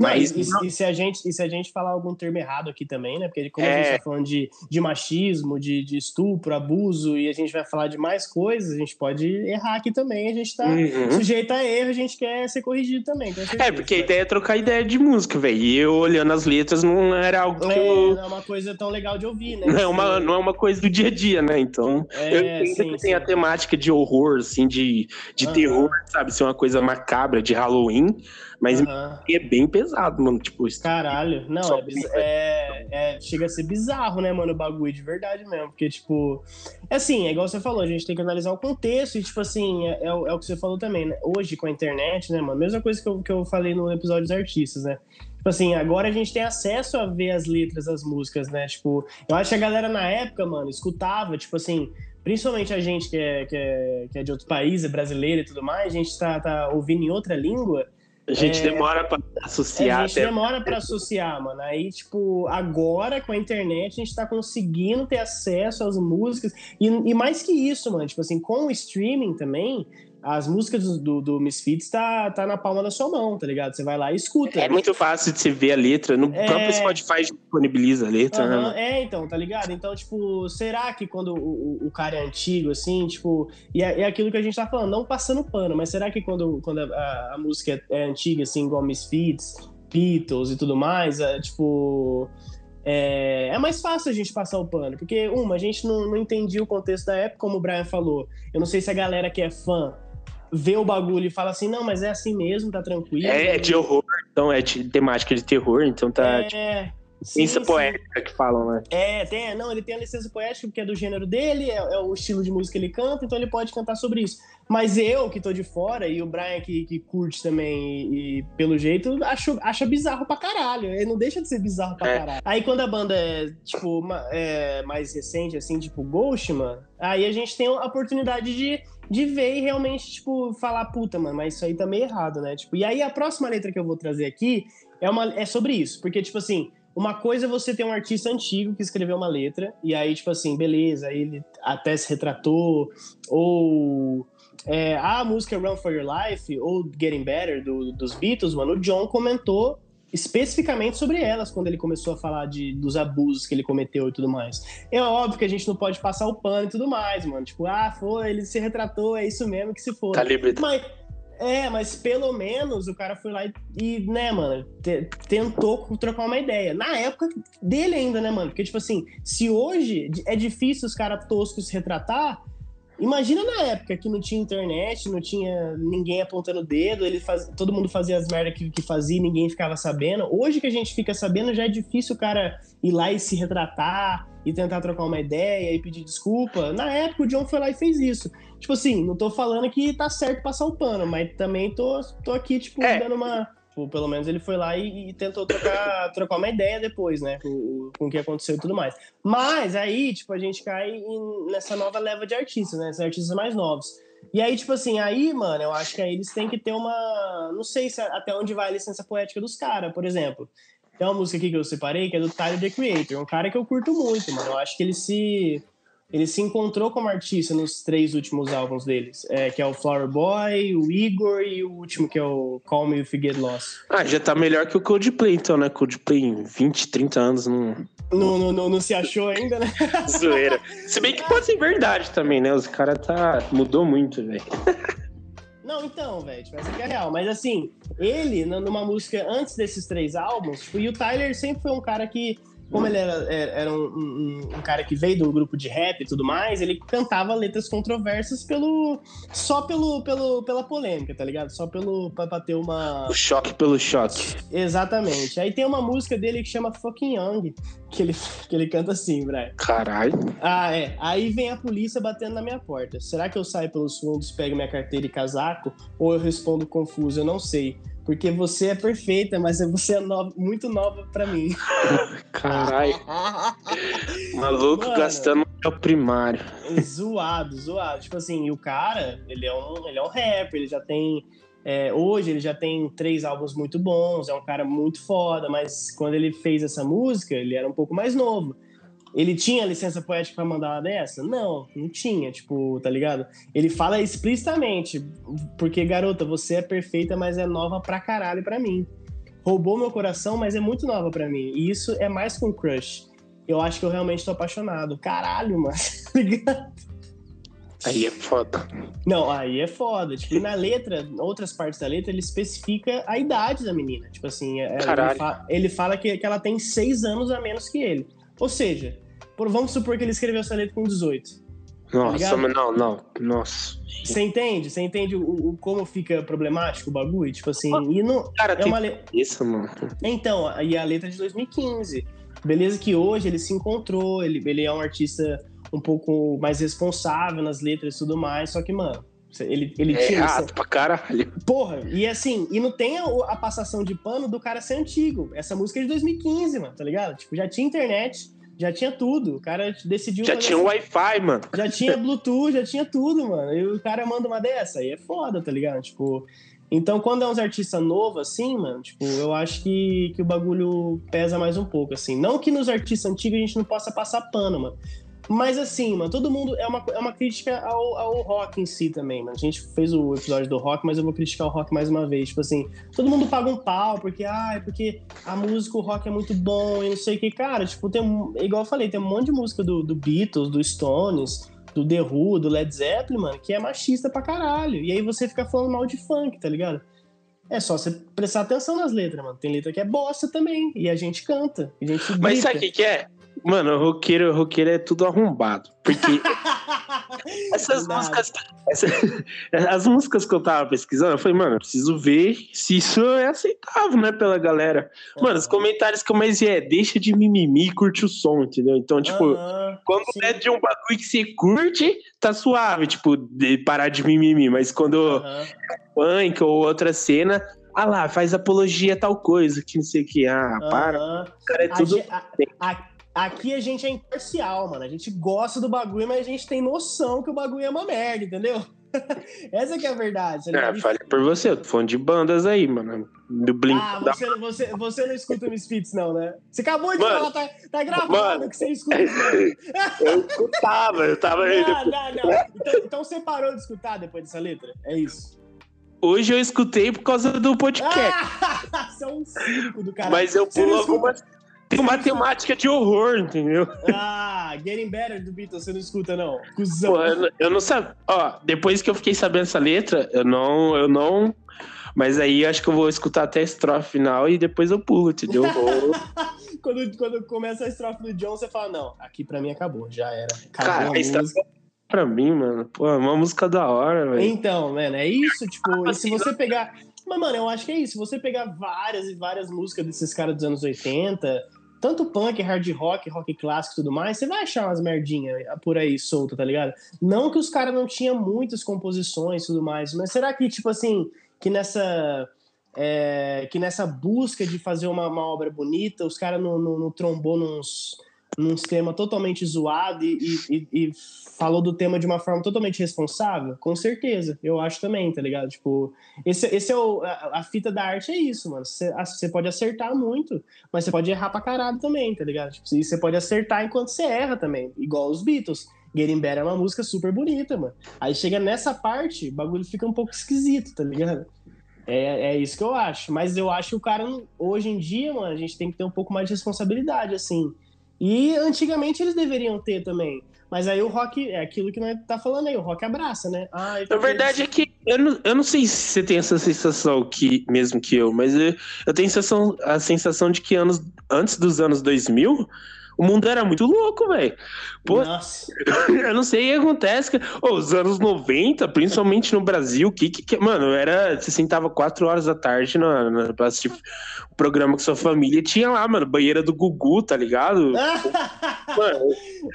Uhum. Mas Não, e, e- e se a gente, e se a gente falar algum termo errado aqui também, né? Porque como a É. gente tá falando de, de machismo, de, de estupro, abuso, e a gente vai falar de mais coisas, a gente pode errar aqui também. A gente tá Uhum. sujeito a erro, a gente quer ser corrigido também. com certeza. É, porque a ideia é trocar ideia de música, velho. E eu olhando as letras não era algo que É, eu. não é uma coisa tão legal de ouvir, né? Não é, uma, não é uma coisa do dia a dia, né? Então. É, eu entendo sim, que tem a temática de horror, assim, de, de Aham. terror, sabe? Ser uma coisa macabra, de Halloween. Mas Aham. é bem pesado, mano. Tipo, isso. Caralho, não, é, biz- é- é- chega a ser bizarro, né, mano, o bagulho, de verdade mesmo, porque, tipo, é assim, é igual você falou, a gente tem que analisar o contexto e, tipo assim, é, é o, é o que você falou também, né, hoje com a internet, né, mano, mesma coisa que eu, que eu falei no episódio dos artistas, né, tipo assim, agora a gente tem acesso a ver as letras das músicas, né, tipo, eu acho que a galera na época, mano, escutava, tipo assim, principalmente a gente que é, que é, que é de outro país, é brasileiro e tudo mais, a gente tá, tá ouvindo em outra língua, A gente É, demora pra é, associar a gente até. demora pra associar, mano. Aí, tipo, agora com a internet a gente tá conseguindo ter acesso às músicas. E, e mais que isso, mano, tipo assim, com o streaming também, as músicas do, do, Misfits tá, tá na palma da sua mão, tá ligado? Você vai lá e escuta. É muito fácil de você ver a letra. No É. próprio Spotify disponibiliza a letra, né? Aham, mano? é, então, tá ligado? Então, tipo, será que quando o, o- cara é antigo, assim, tipo, e é, é aquilo que a gente tá falando, não passando pano, mas será que quando, quando a, a- a música é, é antiga, assim, igual Misfits, Beatles e tudo mais, é, tipo, é, é mais fácil a gente passar o pano, porque, uma, a gente não, não entendia o contexto da época, como o Brian falou. Eu não sei se a galera que é fã vê o bagulho e fala assim, não, mas é assim mesmo, tá tranquilo. É, é de horror, então é de temática de terror, então tá. tipo, É, sim, Sim. poética que falam, né? É, tem, não, ele tem a licença poética porque é do gênero dele, é, é o estilo de música que ele canta, então ele pode cantar sobre isso. Mas eu, que tô de fora, e o Brian que, que curte também, e, e pelo jeito, acho, acha bizarro pra caralho. Ele não deixa de ser bizarro pra É. caralho. Aí quando a banda é, tipo, ma- é, mais recente, assim, tipo Ghost, mano, aí a gente tem a oportunidade de, de ver e realmente, tipo, falar, puta, mano, mas isso aí tá meio errado, né? Tipo, e aí a próxima letra que eu vou trazer aqui é, uma, é sobre isso, porque, tipo assim, uma coisa é você ter um artista antigo que escreveu uma letra, e aí, tipo assim, beleza, aí ele até se retratou, ou é, a música Run For Your Life, ou Getting Better, do- dos Beatles, mano, o John comentou especificamente sobre elas quando ele começou a falar de, dos abusos que ele cometeu e tudo mais. É óbvio que a gente não pode passar o pano e tudo mais, mano. Tipo, ah, foi, ele se retratou, é isso mesmo que se for. Tá livre. Mas, é, mas pelo menos o cara foi lá e, né, mano, te- tentou trocar uma ideia. Na época dele ainda, né, mano? Porque, tipo assim, se hoje é difícil os caras toscos se retratar, imagina na época que não tinha internet, não tinha ninguém apontando o dedo, ele faz, todo mundo fazia as merdas que, que fazia e ninguém ficava sabendo. Hoje que a gente fica sabendo, já é difícil o cara ir lá e se retratar e tentar trocar uma ideia e pedir desculpa. Na época o John foi lá e fez isso. Tipo assim, não tô falando que tá certo passar o pano, mas também tô, tô aqui, tipo, É. dando uma. tipo, pelo menos ele foi lá e, e tentou trocar, trocar uma ideia depois, né? Com, com o que aconteceu e tudo mais. Mas aí, tipo, a gente cai em- nessa nova leva de artistas, né? Esses artistas mais novos. E aí, tipo assim, aí, mano, eu acho que aí eles têm que ter uma. Não sei se até onde vai a licença poética dos caras, por exemplo. Tem uma música aqui que eu separei que é do Tyler The Creator, um cara que eu curto muito, mano. Eu acho que ele se. Ele se encontrou como artista nos três últimos álbuns deles, é, que é o Flower Boy, o Igor e o último que é o Call Me If You Get Lost. Ah, já tá melhor que o Coldplay, então, né? Coldplay em 20, 30 anos não. Não, não, não, não se achou ainda, né? Zoeira. Se bem que pode ser verdade também, né? Os caras tá. Mudou muito, velho. Não, então, velho, tipo, essa aqui é real. Mas assim, ele, numa música antes desses três álbuns, tipo, e o Tyler sempre foi um cara que, como ele era, era era um, um- um cara que veio um grupo de rap e tudo mais, ele cantava letras controversas pelo. só pelo, pelo, pela polêmica, tá ligado? Só pelo. pra, pra ter uma. O choque pelo choque. Exatamente. Aí tem uma música dele que chama Fucking Young, que ele, que ele canta assim, Brian. Caralho. Ah, é. Aí vem a polícia batendo na minha porta. Será que eu saio pelos fundos, pego minha carteira e casaco? Ou eu respondo confuso? Eu não sei. Porque você é perfeita, mas você é nova- muito nova pra mim. Caralho. Maluco Mano. gastando o primário. zoado, zoado. Tipo assim, e o cara, ele é um, ele é um rapper, ele já tem. é, hoje ele já tem três álbuns muito bons, é um cara muito foda, mas quando ele fez essa música, ele era um pouco mais novo. Ele tinha licença poética pra mandar uma dessa? Não, não tinha, tipo, tá ligado? Ele fala explicitamente, porque, garota, você é perfeita, mas é nova pra caralho pra mim. Roubou meu coração, mas é muito nova pra mim. E isso é mais que um crush. Eu acho que eu realmente tô apaixonado. Caralho, mano. tá ligado? Aí é foda. Não, aí é foda. Tipo, na letra, outras partes da letra, ele especifica a idade da menina. Tipo assim, é- ele, Caralho. fa- ele fala que, que ela tem seis anos a menos que ele. Ou seja, por, vamos supor que ele escreveu essa letra com 18. Nossa, ligado? mas não, não. Nossa. Você entende? Você entende o, o- como fica problemático o bagulho? Tipo assim, e não. Cara, É tem uma le... isso, mano. Então, e a letra é de 2015. Beleza que hoje ele se encontrou, ele, ele é um artista um pouco mais responsável nas letras e tudo mais, só que, mano, ele, ele É tinha. errado pra caralho. Porra, e assim, e não tem a, a passação de pano do cara ser antigo. Essa música é de 2015, mano, tá ligado? Tipo, já tinha internet, já tinha tudo. O cara decidiu. Já tinha assim- Wi-Fi, mano. já tinha Bluetooth, já tinha tudo, mano. E o cara manda uma dessa, aí é foda, tá ligado? Tipo. Então, quando é uns artistas novos, assim, mano, tipo, eu acho que, que o bagulho pesa mais um pouco, assim. Não que nos artistas antigos a gente não possa passar pano, mano. Mas assim, mano, todo mundo. É uma, é uma crítica ao, ao rock em si também, mano. A gente fez o episódio do rock, mas eu vou criticar o rock mais uma vez. Tipo assim, todo mundo paga um pau, porque, ah, é porque a música, o rock é muito bom e não sei o que. Cara, tipo, tem. Igual eu falei, tem um monte de música do, do Beatles, do Stones, do The Who, do Led Zeppelin, mano, que é machista pra caralho. E aí você fica falando mal de funk, tá ligado? É só você prestar atenção nas letras, mano. Tem letra que é bosta também. E a gente canta. A gente Mas sabe o que, que é? Mano, roqueiro, roqueiro é tudo arrombado. Porque essas músicas. as músicas que eu tava pesquisando, eu falei, mano, eu preciso ver se isso é aceitável, né, pela galera. Mano, os comentários que eu mais vi é deixa de mimimi e curte o som, entendeu? Então, tipo, quando sim. é de um bagulho que você curte, tá suave, tipo, de parar de mimimi. Mas quando é punk ou outra cena, ah lá, faz apologia a tal coisa, que não sei o que. Ah, para. Uhum. Cara, é tudo. A, a, Aqui a gente é imparcial, mano. A gente gosta do bagulho, mas a gente tem noção que o bagulho é uma merda, entendeu? Essa que é a verdade. Tá é, fale por você, eu tô falando de bandas aí, mano. Do Blink. Ah, você, da... você, você não escuta Misfits, não, né? Você acabou de mano, falar, tá, tá gravado mano, que você escuta. eu escutava, eu tava aí. Não, não, não. Então, então você parou de escutar depois dessa letra? É isso. Hoje eu escutei por causa do podcast. Ah, um cínico do cara. Mas eu pulo algumas. Tem uma temática de horror, entendeu? Ah, Getting Better do Beatles, você não escuta, não? Cusão. Pô, eu, eu não sabia. Ó, depois que eu fiquei sabendo essa letra, eu não. Eu não. Mas aí acho que eu vou escutar até a estrofe final e depois eu pulo, entendeu? quando, quando começa a estrofe do John, você fala, não, aqui pra mim acabou, já era. Acabou Cara, a música. Pra mim, mano, pô, é uma música da hora, velho. Então, mano, é isso, tipo, se você pegar. Mas, mano, eu acho que é isso. Se você pegar várias e várias músicas desses caras dos anos 80, tanto punk, hard rock, rock clássico e tudo mais, você vai achar umas merdinhas por aí solta, tá ligado? Não que os caras não tinham muitas composições e tudo mais, mas será que, tipo assim, que nessa. É, que nessa busca de fazer uma, uma obra bonita, os caras não, não, não trombou nos num tema totalmente zoado e, e, e, falou do tema de uma forma totalmente responsável? Com certeza, eu acho também, tá ligado? Tipo, esse, esse é o, a, a fita da arte é isso, mano. Você, pode acertar muito, mas você pode errar pra caralho também, tá ligado? Tipo, você pode acertar enquanto você erra também, igual os Beatles. Getting Better é uma música super bonita, mano. Aí chega nessa parte, o bagulho fica um pouco esquisito, tá ligado? É, é isso que eu acho. Mas eu acho que o cara, hoje em dia, mano, a gente tem que ter um pouco mais de responsabilidade, assim. E antigamente eles deveriam ter também. Mas aí o rock, é aquilo que nós tá falando aí, o rock abraça, né? Ah, Na verdade é que eu não, eu não sei se você tem essa sensação que, mesmo que eu, mas eu, eu tenho a sensação, a sensação de que anos, antes dos anos 2000, o mundo era muito louco, velho. Pô, Nossa. eu não sei o que acontece. Oh, os anos 90, principalmente no Brasil, que, que, que Mano, era. Você sentava 4 horas da tarde na, na, pra assistir o programa com sua família. Tinha lá, mano, banheira do Gugu, tá ligado? mano,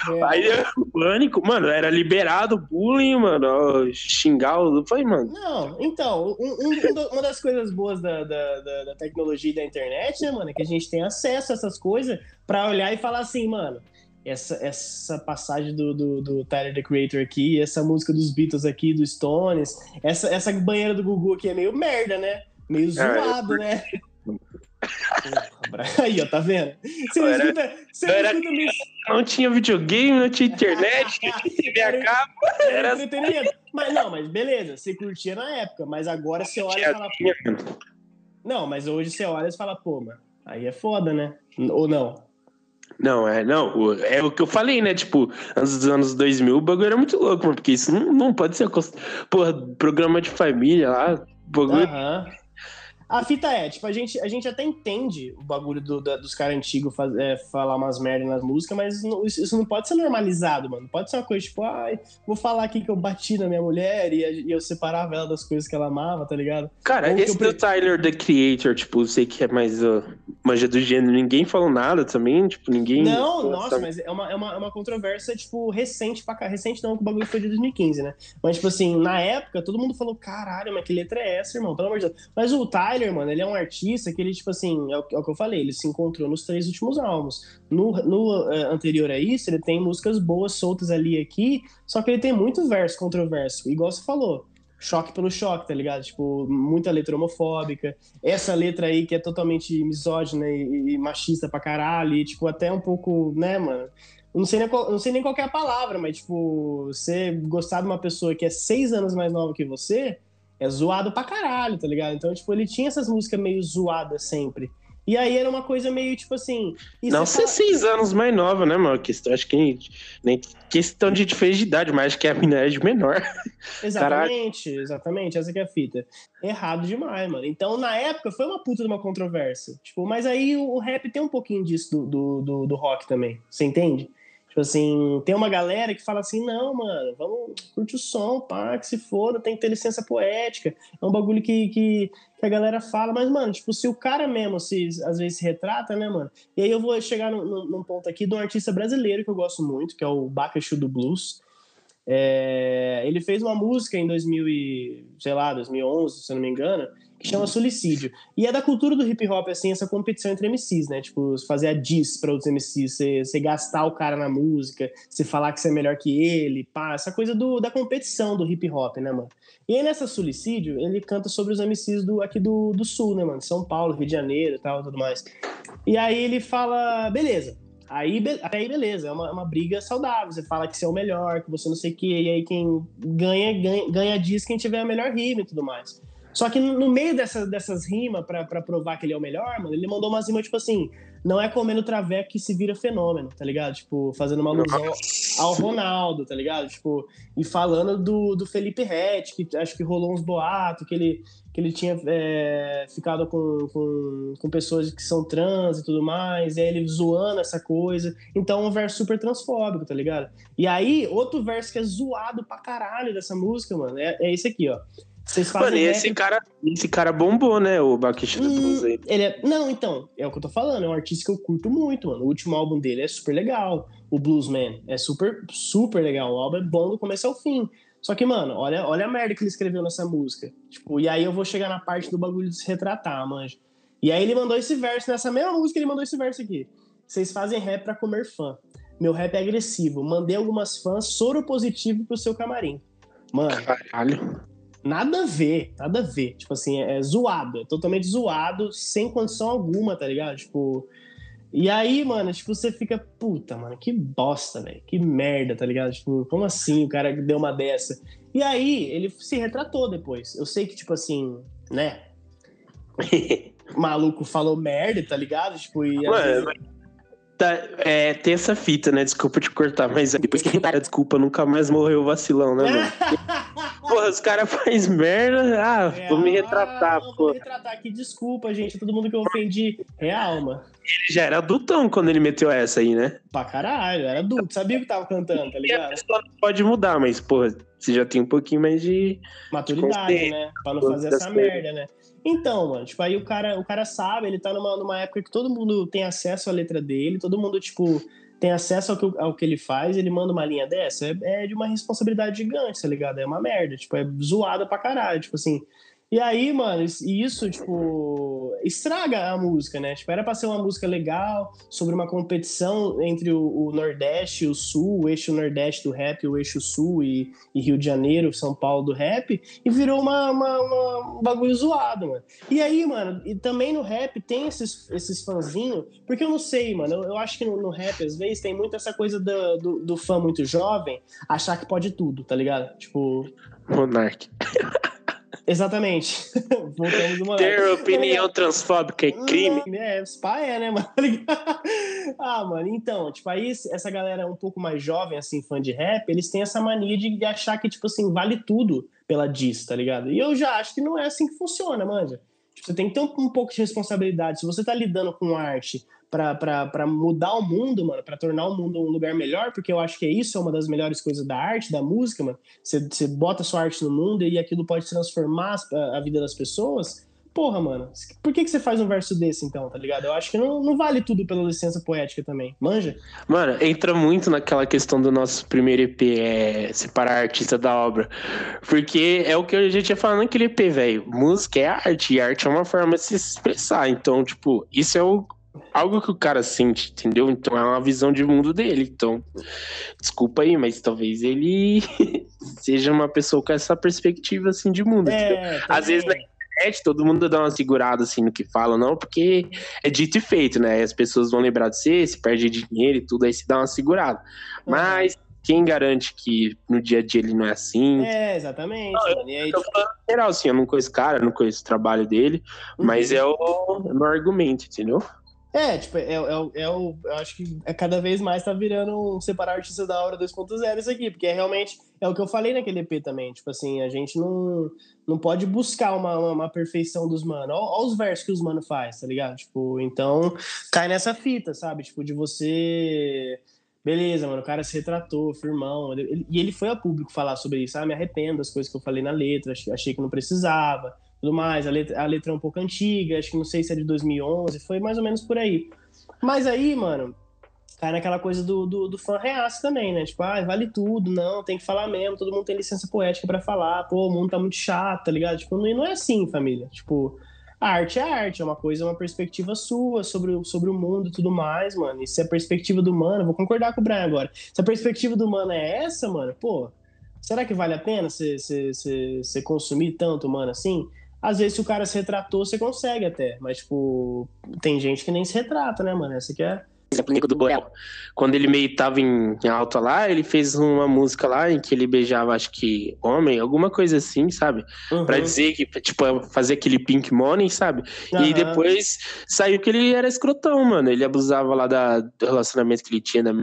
é. aí pânico, mano, era liberado bullying, mano. Xingar o. Falei, mano. Não, então, um, um, uma das coisas boas da, da, da, da tecnologia e da internet, né, mano, é que a gente tem acesso a essas coisas para olhar e falar assim, mano, essa, essa passagem do, do, do, Tyler, the Creator aqui, essa música dos Beatles aqui, do Stones, essa, essa banheira do Gugu aqui é meio merda, né? Meio é, zoado, né? Aí, ó, tá vendo? Você não, era, escuta, você não, não, escuta era, não tinha videogame, não tinha internet, TV a cabo. Era entretenimento. Mas não, mas beleza, você curtia na época, mas agora você olha e fala. Pô... Não, mas hoje você olha e fala, pô, mano, aí é foda, né? Ou não? Não, é, não, é o que eu falei, né? Tipo, antes dos anos 2000, o bagulho era muito louco, porque isso não, não pode ser. Porra, programa de família lá, bagulho. Aham. A fita é, tipo, a gente, a gente até entende o bagulho do, da, dos caras antigos é, falar umas merdas nas músicas, mas não, isso não pode ser normalizado, mano. Pode ser uma coisa tipo, ai, vou falar aqui que eu bati na minha mulher e, e eu separava ela das coisas que ela amava, tá ligado? Cara, Ou esse do Tyler, The Creator, tipo, sei que é mais uh, manja do gênero, ninguém falou nada também, tipo, ninguém... Não, nossa, mas é uma, é uma, é uma controvérsia, tipo, recente pra cá. Recente não, que o bagulho foi de 2015, né? Mas, tipo assim, na época, todo mundo falou, caralho, mas que letra é essa, irmão? Pelo amor de Deus. Mas o Tyler Tyler, mano, ele é um artista que ele, tipo assim, é o, é o que eu falei, ele se encontrou nos três últimos álbuns. No, no uh, anterior a isso, ele tem músicas boas soltas ali e aqui, só que ele tem muito verso controverso, igual você falou. Choque pelo choque, tá ligado? Tipo, muita letra homofóbica. Essa letra aí que é totalmente misógina e, e machista pra caralho, e, tipo, até um pouco, né, mano? não sei, nem qual, não sei nem qual é a palavra, mas, tipo, você gostar de uma pessoa que é seis anos mais nova que você, é zoado pra caralho, tá ligado? Então, tipo, ele tinha essas músicas meio zoadas sempre. E aí era uma coisa meio tipo assim. Não ser fala... seis anos mais nova, né, mano? Questão, acho que nem questão de diferença de idade, mas acho que a mina é de menor. Exatamente, Caralho. exatamente. Essa que é a fita. Errado demais, mano. Então, na época, foi uma puta de uma controvérsia. Tipo, mas aí o, o rap tem um pouquinho disso do, do, do, do rock também. Você entende? Tipo assim, tem uma galera que fala assim, não, mano, vamos, curte o som, pá, que se foda, tem que ter licença poética. É um bagulho que, que, que, a galera fala, mas, mano, tipo, se o cara mesmo, se, às vezes se retrata, né, mano? E aí eu vou chegar no, no, num ponto aqui de um artista brasileiro que eu gosto muito, que é o Bacachu do Blues. É, ele fez uma música em 2000 e, sei lá, 2011, se eu não me engano, chama Suicídio. E é da cultura do hip hop, assim, essa competição entre MCs, né? Tipo, fazer a diss pra outros MCs, você, gastar o cara na música, você falar que você é melhor que ele, pá, essa coisa do, da competição do hip hop, né, mano? E aí nessa Suicídio, ele canta sobre os MCs do, aqui do, do Sul, né, mano? São Paulo, Rio de Janeiro e tal, tudo mais. E aí ele fala, beleza, Aí, até aí, beleza, é uma, uma briga saudável. Você fala que você é o melhor, que você não sei o quê, e aí quem ganha, ganha, ganha diz quem tiver a melhor rima e tudo mais. Só que no meio dessa, dessas rimas, pra, pra provar que ele é o melhor, mano, ele mandou umas rimas, tipo assim, não é comendo traveco que se vira fenômeno, tá ligado? Tipo, fazendo uma alusão ao Ronaldo, tá ligado? Tipo, e falando do, do Felipe Rett, que acho que rolou uns boatos, que ele, que ele tinha é, ficado com, com, com, pessoas que são trans e tudo mais, e aí ele zoando essa coisa. Então, um verso super transfóbico, tá ligado? E aí, outro verso que é zoado pra caralho dessa música, mano, é, é esse aqui, ó. Vocês fazem Mano, e esse cara, esse cara bombou, né? O Bakish hum, Blues aí. Ele é... Não, então, é o que eu tô falando. É um artista que eu curto muito, mano. O último álbum dele é super legal. O Bluesman é super, super legal. O álbum é bom do começo ao fim. Só que, mano, olha, olha a merda que ele escreveu nessa música. Tipo, e aí eu vou chegar na parte do bagulho de se retratar, manja. E aí ele mandou esse verso, nessa mesma música ele mandou esse verso aqui. Vocês fazem rap pra comer fã. Meu rap é agressivo. Mandei algumas fãs soro positivo pro seu camarim. Mano. Caralho. Nada a ver, nada a ver. Tipo assim, é, é zoado, é totalmente zoado, sem condição alguma, tá ligado? Tipo. E aí, mano, tipo, você fica, puta, mano, que bosta, velho. Que merda, tá ligado? Tipo, como assim o cara deu uma dessa? E aí, ele se retratou depois. Eu sei que, tipo assim, né? maluco falou merda, tá ligado? Tipo, e. Mano, vezes... Tá, é, tem essa fita, né? Desculpa te cortar, mas depois que repara desculpa, nunca mais morreu o vacilão, né, mano? Porra, os caras fazem merda. Ah, é, vou me retratar, pô. Vou me retratar aqui, desculpa, gente. Todo mundo que eu ofendi. Real, mano. Ele já era adultão quando ele meteu essa aí, né? Pra caralho, era adulto. Sabia o que tava cantando, tá ligado? A pessoa não pode mudar, mas, porra, você já tem um pouquinho mais de. Maturidade, de né? Pra não fazer essa merda, né? Então, mano, tipo, aí o cara, o cara sabe, ele tá numa, numa época que todo mundo tem acesso à letra dele, todo mundo, tipo, tem acesso ao que, ao que ele faz, ele manda uma linha dessa, é, é de uma responsabilidade gigante, tá ligado? É uma merda, tipo, é zoada pra caralho, tipo assim, e aí, mano, isso, tipo, estraga a música, né? Tipo, era pra ser uma música legal, sobre uma competição entre o, o Nordeste e o Sul, o eixo Nordeste do rap, o eixo Sul e, e Rio de Janeiro, São Paulo do rap, e virou uma, uma, uma, um bagulho zoado, mano. E aí, mano, e também no rap tem esses, esses fãzinhos, porque eu não sei, mano, eu, eu acho que no, no, rap, às vezes, tem muito essa coisa do, do, do fã muito jovem achar que pode tudo, tá ligado? Tipo. Monark. Exatamente. Voltamos do Ter opinião transfóbica é crime. É, spa é, né, mano? ah, mano, então, tipo, aí essa galera um pouco mais jovem, assim, fã de rap, eles têm essa mania de, de achar que, tipo assim, vale tudo pela diss, tá ligado? E eu já acho que não é assim que funciona, manja. Tipo, você tem que ter um, um pouco de responsabilidade. Se você tá lidando com arte para mudar o mundo, mano, para tornar o mundo um lugar melhor, porque eu acho que isso, é uma das melhores coisas da arte, da música, mano. Você bota sua arte no mundo e aquilo pode transformar a, a vida das pessoas. Porra, mano, por que, que você faz um verso desse então, tá ligado? Eu acho que não, não vale tudo pela licença poética também. Manja? Mano, entra muito naquela questão do nosso primeiro EP, é separar artista da obra. Porque é o que a gente ia falando naquele EP, velho. Música é arte, e arte é uma forma de se expressar. Então, tipo, isso é o, algo que o cara sente, entendeu? Então é uma visão de mundo dele. Então, desculpa aí, mas talvez ele seja uma pessoa com essa perspectiva assim de mundo. É, Às vezes na internet, todo mundo dá uma segurada assim no que fala, não, porque é dito e feito, né? As pessoas vão lembrar de você, se perde dinheiro e tudo, aí se dá uma segurada. Uhum. Mas quem garante que no dia a dia ele não é assim? É, exatamente. Não, aí, Eu tô falando em geral, assim, eu não conheço o cara, não conheço o trabalho dele, mas Uhum. é o, é o meu argumento, entendeu? É, tipo, é, é, é o. Eu acho que é cada vez mais tá virando um separar artista da hora 2.0 isso aqui, porque é realmente. É o que eu falei naquele EP também. Tipo assim, a gente não, não pode buscar uma, uma, uma perfeição dos mano. Olha os versos que os mano faz, tá ligado? Tipo, então cai nessa fita, sabe? Tipo, de você. Beleza, mano, o cara se retratou, firmão. ele- e ele foi a público falar sobre isso. Ah, me arrependo das coisas que eu falei na letra, achei, achei que não precisava tudo mais. A letra, a letra é um pouco antiga, acho que não sei se é de 2011, foi mais ou menos por aí. Mas aí, mano, cai naquela coisa do, do, do fã reaço também, né? Tipo, ah, vale tudo, não, tem que falar mesmo, todo mundo tem licença poética pra falar, pô, o mundo tá muito chato, tá ligado? Tipo, não, não é assim, família. Tipo, a arte é arte, é uma coisa, é uma perspectiva sua sobre, sobre o mundo e tudo mais, mano. E se a perspectiva do mano, vou concordar com o Brian agora, se a perspectiva do mano é essa, mano, pô, será que vale a pena você consumir tanto, mano, assim? Às vezes, se o cara se retratou, você consegue até. Mas, tipo, tem gente que nem se retrata, né, mano? Essa que é. Exemplo, Nico do Borel. Quando ele meio tava em, em alta lá, ele fez uma música lá em que ele beijava, acho que, homem, alguma coisa assim, sabe? Uhum. Pra dizer que, tipo, fazer aquele pink money, sabe? E Aham. depois saiu que ele era escrotão, mano. Ele abusava lá da, do relacionamento que ele tinha da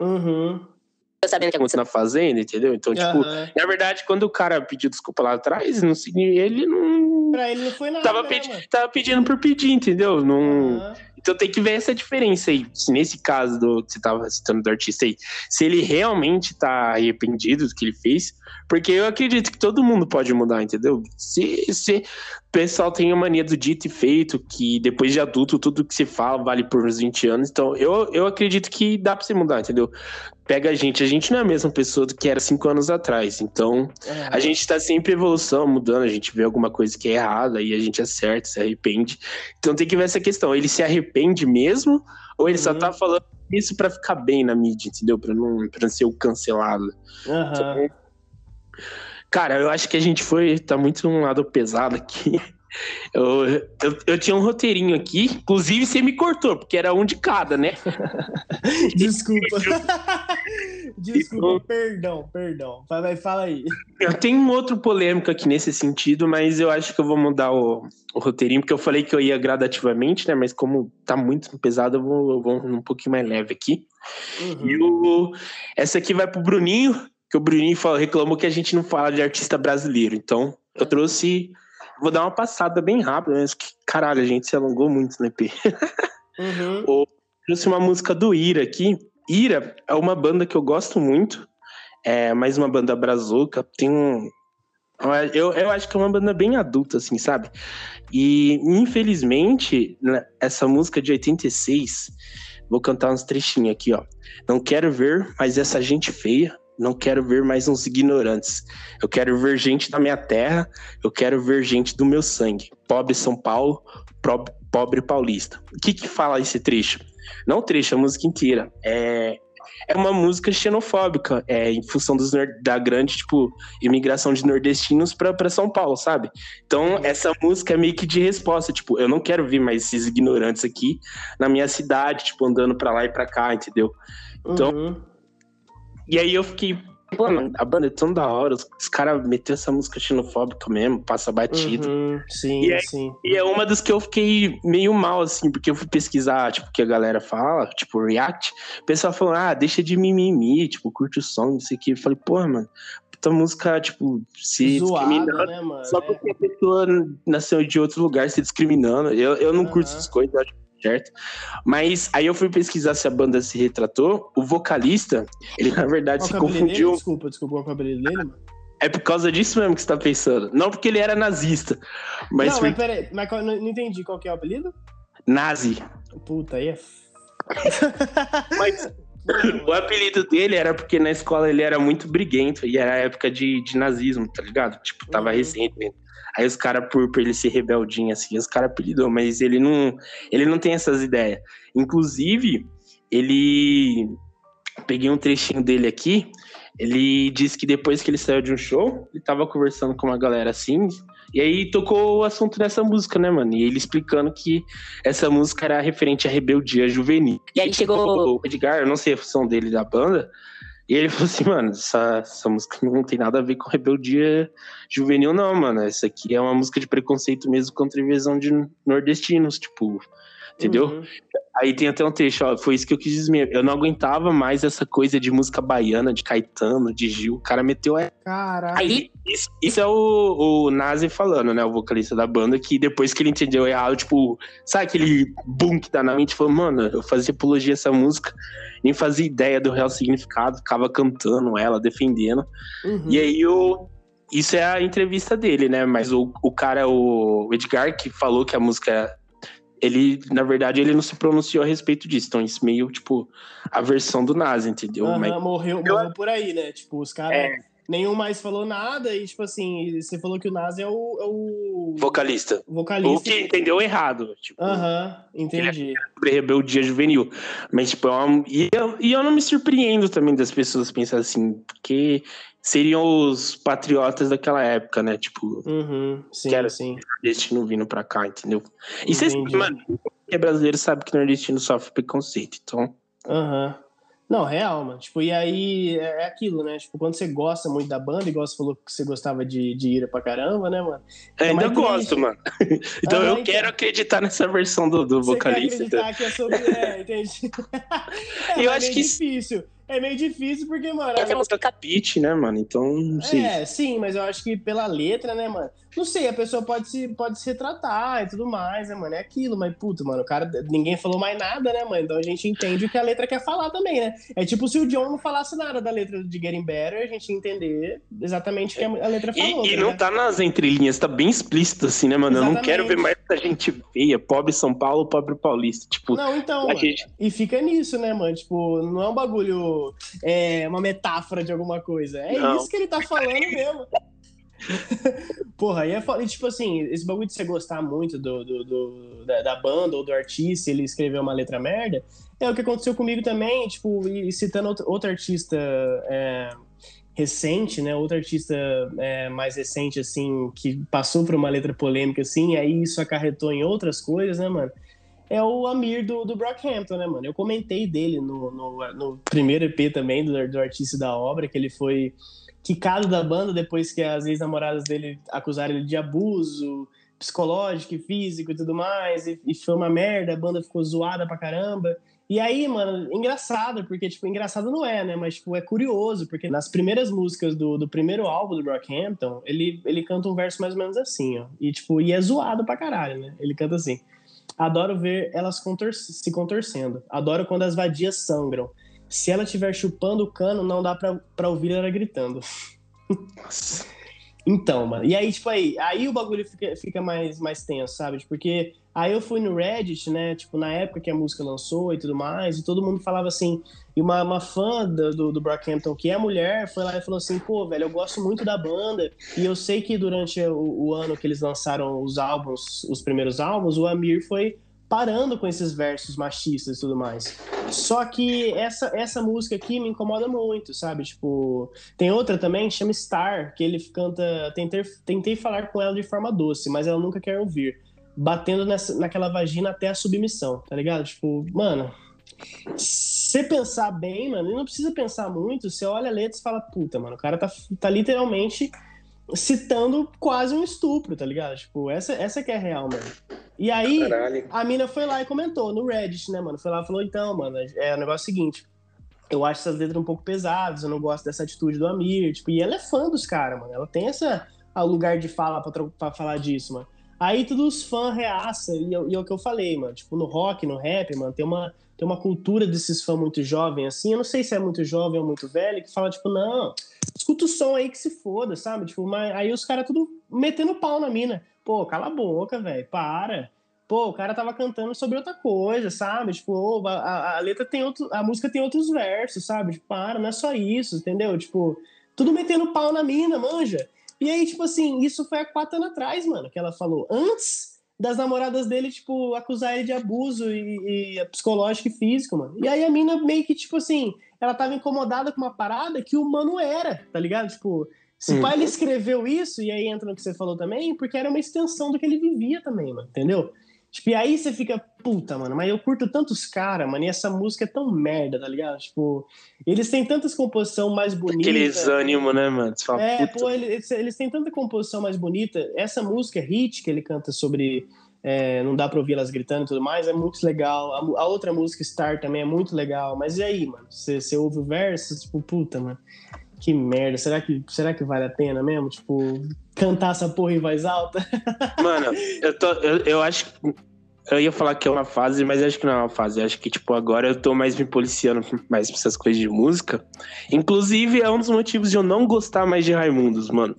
Uhum. Sabendo o que aconteceu na fazenda, entendeu? Então, tipo, na verdade, quando o cara pediu desculpa lá atrás, não, ele não. Pra ele não foi nada. Tava, né, pedi- tava pedindo por pedir, entendeu? Não... Aham. Então tem que ver essa diferença aí. Se nesse caso do que você tava citando do artista aí, se ele realmente tá arrependido do que ele fez, porque eu acredito que todo mundo pode mudar, entendeu? Se, se o pessoal tem a mania do dito e feito, que depois de adulto tudo que se fala vale por uns 20 anos, então eu, eu acredito que dá pra você mudar, entendeu? Pega a gente, a gente não é a mesma pessoa do que era cinco anos atrás, então Aham. a gente tá sempre em evolução, mudando, a gente vê alguma coisa que é errada e a gente acerta, se arrepende. Então tem que ver essa questão. Ele se arrepende mesmo ou ele só Uhum. tá falando isso pra ficar bem na mídia, entendeu? Pra não, pra não ser o cancelado. Aham. Cara, eu acho que a gente foi. Tá muito num lado pesado aqui. Eu, eu, eu tinha um roteirinho aqui, inclusive você me cortou, porque era um de cada, né? Desculpa. Desculpa, perdão, perdão. Vai, fala aí. Eu tenho um outro polêmico aqui nesse sentido, mas eu acho que eu vou mudar o, o roteirinho, porque eu falei que eu ia gradativamente, né? Mas como tá muito pesado, eu vou, eu vou um pouquinho mais leve aqui. Uhum. E o, essa aqui vai pro Bruninho, que o Bruninho reclamou que a gente não fala de artista brasileiro. Então, eu trouxe. Vou dar uma passada bem rápida, mas que caralho, a gente se alongou muito no EP. Uhum. trouxe uma música do Ira aqui. Ira é uma banda que eu gosto muito. É mais uma banda brazuca. Tem um. Eu, eu acho que é uma banda bem adulta, assim, sabe? E, infelizmente, né, essa música de 86, vou cantar uns trechinhos aqui, ó. Não quero ver mais essa gente feia. Não quero ver mais uns ignorantes. Eu quero ver gente da minha terra. Eu quero ver gente do meu sangue. Pobre São Paulo, pobre, paulista. O que que fala esse trecho? Não trecho, a música inteira. É, é uma música xenofóbica, é, em função dos, da grande, tipo, imigração de nordestinos para São Paulo, sabe? Então, essa música é meio que de resposta, tipo, eu não quero ver mais esses ignorantes aqui na minha cidade, tipo, andando pra lá e pra cá, entendeu? Então, Uhum. E aí eu fiquei, pô, mano, a banda é tão da hora, os, os caras meteram essa música xenofóbica mesmo, passa batido. Uhum. Sim, E aí- sim. E é uma das que eu fiquei meio mal, assim, porque eu fui pesquisar, tipo, o que a galera fala, tipo, React. O pessoal falou, ah, deixa de mimimi, tipo, curte o som, não sei o que. Eu falei, porra, mano, puta música, tipo, se Zoada, discriminando. né, mano? Só É. porque a pessoa nasceu de outro lugar se discriminando. Eu, eu não curto Aham. essas coisas, acho certo. Mas aí eu fui pesquisar se a banda se retratou. O vocalista, ele na verdade se confundiu. Desculpa, desculpa, qual que é o apelido dele, mano? É por causa disso mesmo que você tá pensando. Não porque ele era nazista, mas não, foi mas peraí, mas não, não entendi qual que é o apelido? nazi. Puta, aí é. Mas o apelido dele era porque na escola ele era muito briguento e era época de, de nazismo, tá ligado? Tipo, tava Uhum. recente mesmo. Aí os caras, por, por ele ser rebeldinho assim, os caras apelidou, mas ele não, ele não tem essas ideias. Inclusive, ele. Peguei um trechinho dele aqui. Ele disse que depois que ele saiu de um show, ele tava conversando com uma galera assim, E aí tocou o assunto nessa música, né, mano? E ele explicando que essa música era referente à rebeldia juvenil. E aí chegou o Edgar, eu não sei a função dele da banda, e ele falou assim, mano, essa, essa música não tem nada a ver com rebeldia juvenil, não, mano. Essa aqui é uma música de preconceito mesmo contra a invasão de nordestinos, tipo, entendeu? Uhum. Aí tem até um trecho, ó, foi isso que eu quis dizer. Eu não aguentava mais essa coisa de música baiana, de Caetano, de Gil. O cara meteu. Caralho. Aí, isso, isso é o, o Nazi falando, né? O vocalista da banda, que depois que ele entendeu errado, tipo, sabe aquele boom que tá na mente? Falou, mano, eu fazia apologia a essa música, nem fazia ideia do real significado, ficava cantando ela, defendendo. Uhum. E aí o. Isso é a entrevista dele, né? Mas o, o cara, o Edgar, que falou que a música ele, na verdade, ele não se pronunciou a respeito disso. Então, isso meio, tipo, a versão do Nazi, entendeu? Uhum, Mas... morreu, morreu por aí, né? Tipo, os caras. É. Nenhum mais falou nada, e, tipo assim, você falou que o Nazi é o. É o... Vocalista. Vocalista. O que entendeu errado. Tipo, Aham, uhum, entendi. É sobre rebeldia juvenil. Mas, tipo, é uma... e, eu, e eu não me surpreendo também das pessoas pensarem assim, porque seriam os patriotas daquela época, né? Tipo, uhum, sim, que era sim. nordestino vindo pra cá, entendeu? E vocês, mano, que é brasileiro sabe que nordestino sofre preconceito, então. Aham. Uhum. Não, real, mano. Tipo, e aí é, é aquilo, né? Tipo, quando você gosta muito da banda, igual você falou que você gostava de, de Ira pra caramba, né, mano? É, ainda gosto, mano. então ah, eu então... quero acreditar nessa versão do, do você vocalista. Quer acreditar que é sobre. É, entendi. é, eu acho que. difícil é meio difícil porque, mano. Essa é música capite, né, mano? Então, não sei. É, sim, mas eu acho que pela letra, né, mano? Não sei, a pessoa pode se, pode se retratar e tudo mais, né, mano? É aquilo, mas, puta, mano, o cara. Ninguém falou mais nada, né, mano? Então a gente entende o que a letra quer falar também, né? É tipo se o John não falasse nada da letra de Getting Better, a gente entender exatamente o que a letra falou. E, e né? não tá nas entrelinhas, tá bem explícito, assim, né, mano? Exatamente. Eu não quero ver mais essa gente feia, pobre São Paulo, pobre paulista. Tipo, não, então. Gente... E fica nisso, né, mano? Tipo, não é um bagulho. É uma metáfora de alguma coisa. É não. isso que ele tá falando mesmo. Porra, aí é foda. E, tipo assim, esse bagulho de você gostar muito do, do, do da, da, banda ou do artista, ele escreveu uma letra merda, é o que aconteceu comigo também, tipo, e, citando outro, outro artista é, recente, né? Outro artista é, mais recente, assim, que passou por uma letra polêmica, assim, e aí isso acarretou em outras coisas, né, mano? É o Amir do, do Brockhampton, né, mano? Eu comentei dele no, no, no primeiro EP também, do, do artista da obra, que ele foi quicado da banda depois que as ex-namoradas dele acusaram ele de abuso psicológico e físico e tudo mais, e, e, foi uma merda, a banda ficou zoada pra caramba. E aí, mano, engraçado, porque, tipo, engraçado não é, né? Mas, tipo, é curioso, porque nas primeiras músicas do, do primeiro álbum do Brockhampton, ele, ele canta um verso mais ou menos assim, ó. E, tipo, e é zoado pra caralho, né? Ele canta assim. Adoro ver elas contor se contorcendo. Adoro quando as vadias sangram. Se ela estiver chupando o cano, não dá pra, pra ouvir ela gritando. então, mano. E aí, tipo, aí, aí o bagulho fica, fica mais, mais tenso, sabe? Porque aí eu fui no Reddit, né? Tipo, na época que a música lançou e tudo mais, e todo mundo falava assim. E uma, uma fã do, do, Brockhampton, que é mulher, foi lá e falou assim: pô, velho, eu gosto muito da banda. E eu sei que durante o, o ano que eles lançaram os álbuns, os primeiros álbuns, o Amir foi parando com esses versos machistas e tudo mais. Só que essa, essa música aqui me incomoda muito, sabe? Tipo, tem outra também que chama Star, que ele canta. Tentei, tentei falar com ela de forma doce, mas ela nunca quer ouvir. Batendo nessa, naquela vagina até a submissão, tá ligado? Tipo, mano. Se pensar bem, mano, e não precisa pensar muito, você olha a letra e fala, puta, mano, o cara tá, tá literalmente citando quase um estupro, tá ligado? Tipo, essa, essa que é real, mano. E aí, Caralho. a mina foi lá e comentou no Reddit, né, mano? Foi lá e falou: então, mano, é o negócio seguinte. Eu acho essas letras um pouco pesadas, eu não gosto dessa atitude do Amir. Tipo, e ela é fã dos caras, mano. Ela tem essa o lugar de fala pra, pra falar disso, mano. Aí todos os fãs reaça, e, e é o que eu falei, mano. Tipo, no rock, no rap, mano, tem uma, tem uma cultura desses fãs muito jovem, assim. Eu não sei se é muito jovem ou muito velho, que fala, tipo, não, escuta o som aí que se foda, sabe? Tipo, mas, aí os caras tudo metendo pau na mina. Pô, cala a boca, velho, para. Pô, o cara tava cantando sobre outra coisa, sabe? Tipo, a, a, letra tem outro. A música tem outros versos, sabe? Tipo, para, não é só isso, entendeu? Tipo, tudo metendo pau na mina, manja. E aí, tipo assim, isso foi há quatro anos atrás, mano, que ela falou. Antes das namoradas dele, tipo, acusar ele de abuso e, e psicológico e físico, mano. E aí a mina meio que, tipo assim, ela tava incomodada com uma parada que o mano era, tá ligado? Tipo, Se pai ele escreveu isso, e aí entra no que você falou também, porque era uma extensão do que ele vivia também, mano, entendeu? Tipo, e aí você fica, puta, mano, mas eu curto tantos caras, mano, e essa música é tão merda, tá ligado? Tipo, eles têm tantas composição mais bonitas. Aqueles ânimo, né, mano? Fala, É, puta, pô, eles, eles têm tanta composição mais bonita. Essa música, Hit, que ele canta sobre é, não dá pra ouvir elas gritando e tudo mais, é muito legal. A, a outra música, Star, também é muito legal. Mas e aí, mano? Você você ouve o verso, tipo, puta, mano, que merda. Será que, será que vale a pena mesmo? Tipo, cantar essa porra em voz alta? Mano, eu, tô, eu, eu acho que. Eu ia falar que é uma fase, mas acho que não é uma fase. Eu acho que, tipo, agora eu tô mais me policiando mais pra essas coisas de música. Inclusive, é um dos motivos de eu não gostar mais de Raimundos, mano.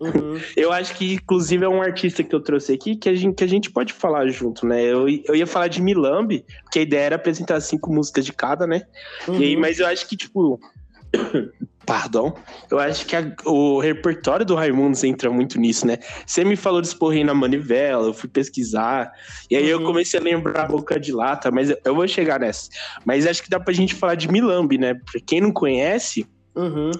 Uhum. Eu acho que, inclusive, é um artista que eu trouxe aqui que a gente, que a gente pode falar junto, né? Eu, eu ia falar de Milambi, que a ideia era apresentar cinco músicas de cada, né? E aí, Uhum. mas eu acho que, tipo. Pardon. Eu acho que a- o repertório do Raimundos entra muito nisso, né? Você me falou de esporrei na manivela, eu fui pesquisar. E aí eu Uhum. comecei a lembrar a boca de lata, mas eu vou chegar nessa. Mas acho que dá pra gente falar de Milambi, né? Pra quem não conhece, Uhum.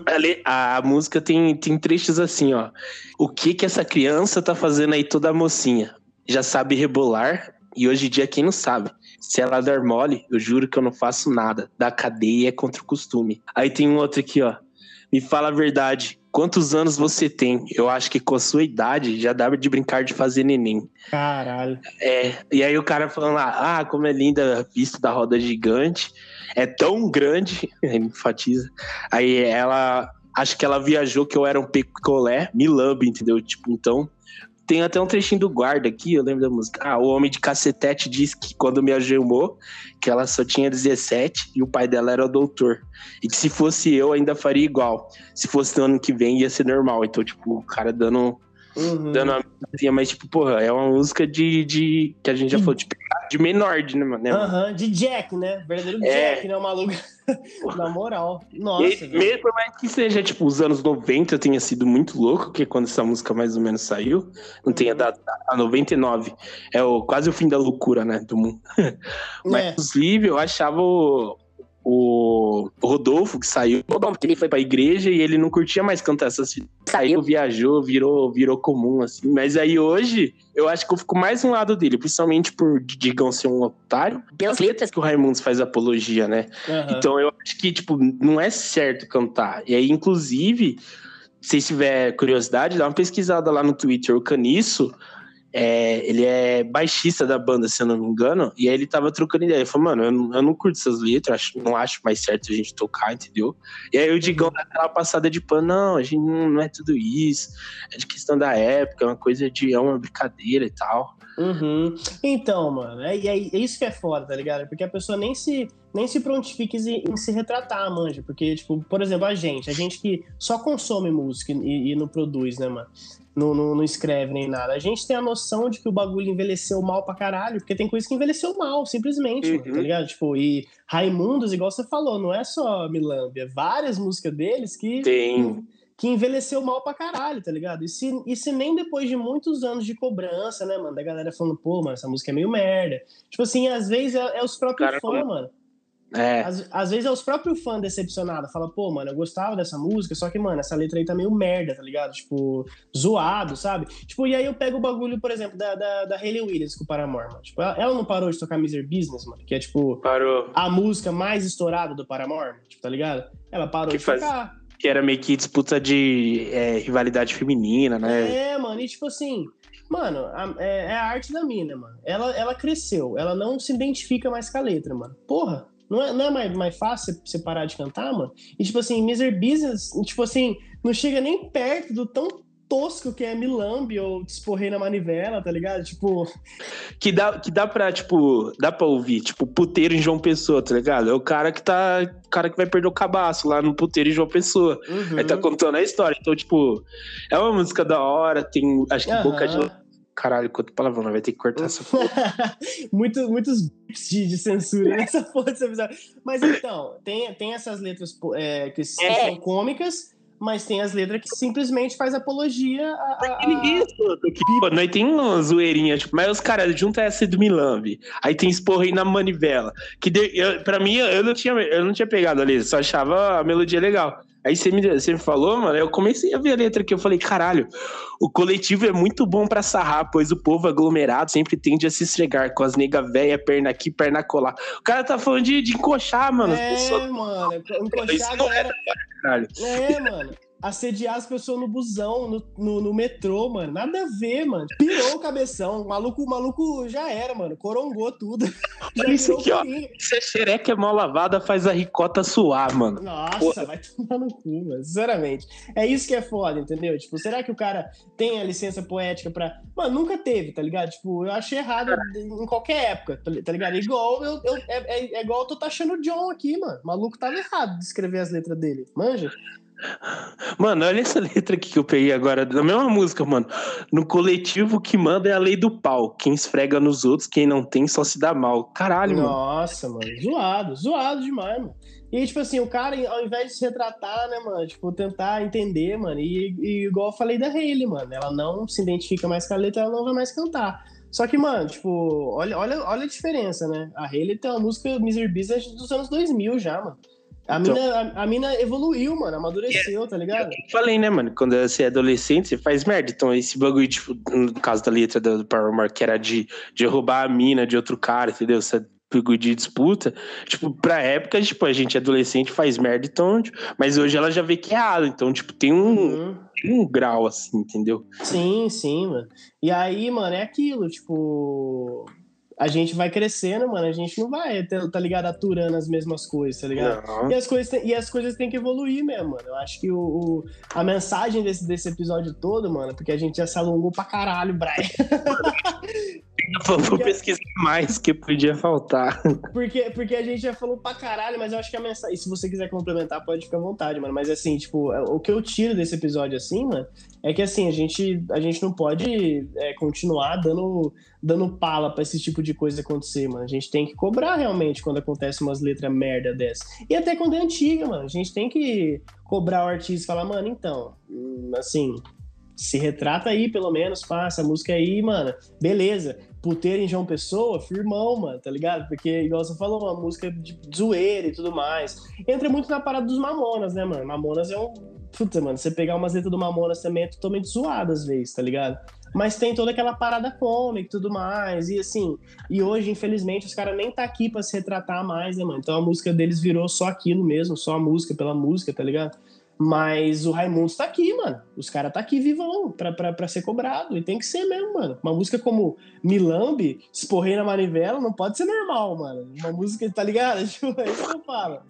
a, a música tem, tem trechos assim, ó. O que que essa criança tá fazendo aí toda mocinha? Já sabe rebolar? E hoje em dia quem não sabe? Se ela der mole, eu juro que eu não faço nada. Da cadeia é contra o costume. Aí tem um outro aqui, ó. Me fala a verdade. Quantos anos você tem? Eu acho que com a sua idade já dá de brincar de fazer neném. Caralho. É, e aí o cara falando lá, ah, como é linda a vista da roda gigante, é tão grande, ele enfatiza. Aí ela, acho que ela viajou que eu era um picolé, me lambe, entendeu? Tipo, então, tem até um trechinho do guarda aqui, eu lembro da música. Ah, o homem de cacetete disse que quando me agemou, que ela só tinha 17 e o pai dela era doutor. E que se fosse eu, ainda faria igual. Se fosse no ano que vem, ia ser normal. Então, tipo, o cara dando Uhum. dando uma musiquinha, mas tipo, porra, é uma música de, de que a gente já falou, de, de menor, de, né, mano? mano? Aham, de Jack, né? Verdadeiro É. Jack, né? O maluco. Na moral. E Nossa, velho. mesmo por mais que seja, tipo, os anos 90 tenha sido muito louco, que é quando essa música mais ou menos saiu, não tenha Uhum. dado a 99. É o, quase o fim da loucura, né, do mundo. Mas, É. inclusive, eu achava o, o Rodolfo, que saiu, porque ele foi pra igreja e ele não curtia mais cantar essas fitas. Saiu, viajou, virou, virou comum, assim. Mas aí hoje, eu acho que eu fico mais um lado dele, principalmente por Digão ser um otário, pelas letras que o Raimundos faz apologia, né? Aham. Então eu acho que, tipo, não é certo cantar. E aí, inclusive, se tiver curiosidade, dá uma pesquisada lá no Twitter. O Caniço, é, ele é baixista da banda, se eu não me engano. E aí ele tava trocando ideia. Ele falou, mano, eu não, eu não curto essas letras, acho, não acho mais certo a gente tocar, entendeu? E aí o Digão dá aquela passada de pano, não, a gente não, não é tudo isso. É de questão da época, é uma coisa de. é uma brincadeira e tal. Uhum. Então, mano, é, e é, é isso que é foda, tá ligado? Porque a pessoa nem se, nem se prontifica em, se- em se retratar, manja. Porque, tipo, por exemplo, a gente, a gente que só consome música e, e não produz, né, mano? Não, não, não escreve nem nada. A gente tem a noção de que o bagulho envelheceu mal pra caralho, porque tem coisa que envelheceu mal, simplesmente, mano, Uhum. tá ligado? Tipo, e Raimundos, igual você falou, não é só Milâmbia, várias músicas deles que Tem. Que envelheceu mal pra caralho, tá ligado? E se, e se nem depois de muitos anos de cobrança, né, mano, da galera falando, pô, mano, essa música é meio merda. Tipo assim, às vezes é, é os próprios Cara, fãs, mano. É. Às, às vezes é os próprios fãs decepcionados. Fala, pô, mano, eu gostava dessa música, só que, mano, essa letra aí tá meio merda, tá ligado? Tipo, zoado, sabe? Tipo, e aí eu pego o bagulho, por exemplo, da, da, da Hayley Williams com o Paramore, mano. Tipo, ela, ela não parou de tocar Miser Business, mano, que é, tipo, Parou. a música mais estourada do Paramore, tipo, tá ligado? Ela parou Que de faz- tocar. Que era meio que disputa de é, rivalidade feminina, né? É, mano, e tipo assim, mano, a- é, é a arte da mina, mano. Ela, ela cresceu, ela não se identifica mais com a letra, mano. Porra, não é, não é mais, mais fácil você- parar de cantar, mano? E tipo assim, Miser Business, tipo assim, não chega nem perto do tão tosco que é Milambi ou Desporrei na Manivela, tá ligado? Tipo, Que dá, que dá pra, tipo, dá pra ouvir, tipo, puteiro em João Pessoa, tá ligado? É o cara que tá. O cara que vai perder o cabaço lá no puteiro em João Pessoa. uhum. Aí tá contando a história. Então, tipo, é uma música da hora, tem. Acho que boca de. Caralho, quanto palavrão, né? vai ter que cortar essa porra. Muito, muitos bips de, de censura nessa porra episódio. Mas então, tem, tem essas letras é, que É. são cômicas, mas tem as letras que simplesmente faz apologia a. a- a- Pô, nós tem uma zoeirinha, tipo, mas os caras juntam essa do Milambi. Aí tem esporrei na manivela. Que de, eu, pra mim, eu não, tinha, eu não tinha pegado ali, só achava a melodia legal. Aí você me, você me falou, mano, eu comecei a ver a letra aqui, eu falei, caralho, o coletivo é muito bom pra sarrar, pois o povo aglomerado sempre tende a se esfregar com as nega véia, perna aqui, perna colar. O cara tá falando de, de encoxar, mano. É, pessoas... mano, encoxar Isso não galera. Caralho. É, mano. Assediar as pessoas no busão, no, no, no metrô, mano. Nada a ver, mano. Pirou o cabeção. O maluco, o maluco já era, mano. Corongou tudo. Já isso aqui, ó. Se a xereca é mal lavada, faz a ricota suar, mano. Nossa, Porra. vai tomar no cu, mano. Sinceramente. É isso que é foda, entendeu? Tipo, será que o cara tem a licença poética pra. Mano, nunca teve, tá ligado? Tipo, eu achei errado em qualquer época, tá tá ligado? Igual eu, eu- é, é- é igual eu tô taxando o John aqui, mano. O maluco tava errado de escrever as letras dele. Manja? Mano, olha essa letra aqui que eu peguei agora, da mesma música, mano. No coletivo que manda é a lei do pau. Quem esfrega nos outros, quem não tem só se dá mal. Caralho, mano. Nossa, mano. Zoado, zoado demais, mano. E, tipo assim, o cara, ao invés de se retratar, né, mano, tipo, tentar entender, mano, e, e igual eu falei da Hayley, mano, ela não se identifica mais com a letra, ela não vai mais cantar. Só que, mano, tipo, olha, olha, olha a diferença, né? A Hayley tem uma música Misery Business dos anos 2000 já, mano. A, Então- mina, a, a mina evoluiu, mano, amadureceu, tá ligado? Eu falei, né, mano? Quando você é adolescente, você faz merda. Então, esse bagulho, tipo, no caso da letra do Paramore, que era de, de roubar a mina de outro cara, entendeu? Essa bagulho de disputa. Tipo, pra época, tipo, a gente adolescente faz merda, então, tipo, mas hoje ela já vê que é errado. Então, tipo, tem um, Uhum. tem um grau, assim, entendeu? Sim, sim, mano. E aí, mano, é aquilo, tipo. A gente vai crescendo, mano. A gente não vai, tá ligado, aturando as mesmas coisas, tá ligado? Não. E as coisas, têm- e as coisas têm que evoluir mesmo, mano. Eu acho que o, o- a mensagem desse, desse episódio todo, mano, porque a gente já se alongou pra caralho, Brian. Vou, vou pesquisar mais, que podia faltar. Porque, porque a gente já falou pra caralho, mas eu acho que a mensagem. E se você quiser complementar, pode ficar à vontade, mano. Mas assim, tipo, o que eu tiro desse episódio, assim, mano, é que assim, a gente, a gente não pode é, continuar dando, dando pala pra esse tipo de coisa acontecer, mano. A gente tem que cobrar realmente quando acontece umas letras merda dessa. E até quando é antiga, mano. A gente tem que cobrar o artista e falar, mano, então, hum, assim. Se retrata aí, pelo menos, passa a música aí, mano. Beleza puteiro em João Pessoa, firmão, mano, tá ligado? Porque, igual você falou, uma música de zoeira e tudo mais. Entra muito na parada dos Mamonas, né, mano? Mamonas é um. Puta, mano, você pegar umas letras do Mamonas também é totalmente zoado às vezes, tá ligado? Mas tem toda aquela parada cômica e tudo mais. E assim, e hoje, infelizmente, os caras nem tá aqui pra se retratar mais, né, mano? Então a música deles virou só aquilo mesmo, só a música pela música, tá ligado? Mas o Raimundo tá aqui, mano. Os caras tá aqui vivão pra, pra, pra ser cobrado. E tem que ser mesmo, mano. Uma música como Milambe, Esporrei na Manivela, não pode ser normal, mano. Uma música, tá ligado? Tipo, é isso que eu falo.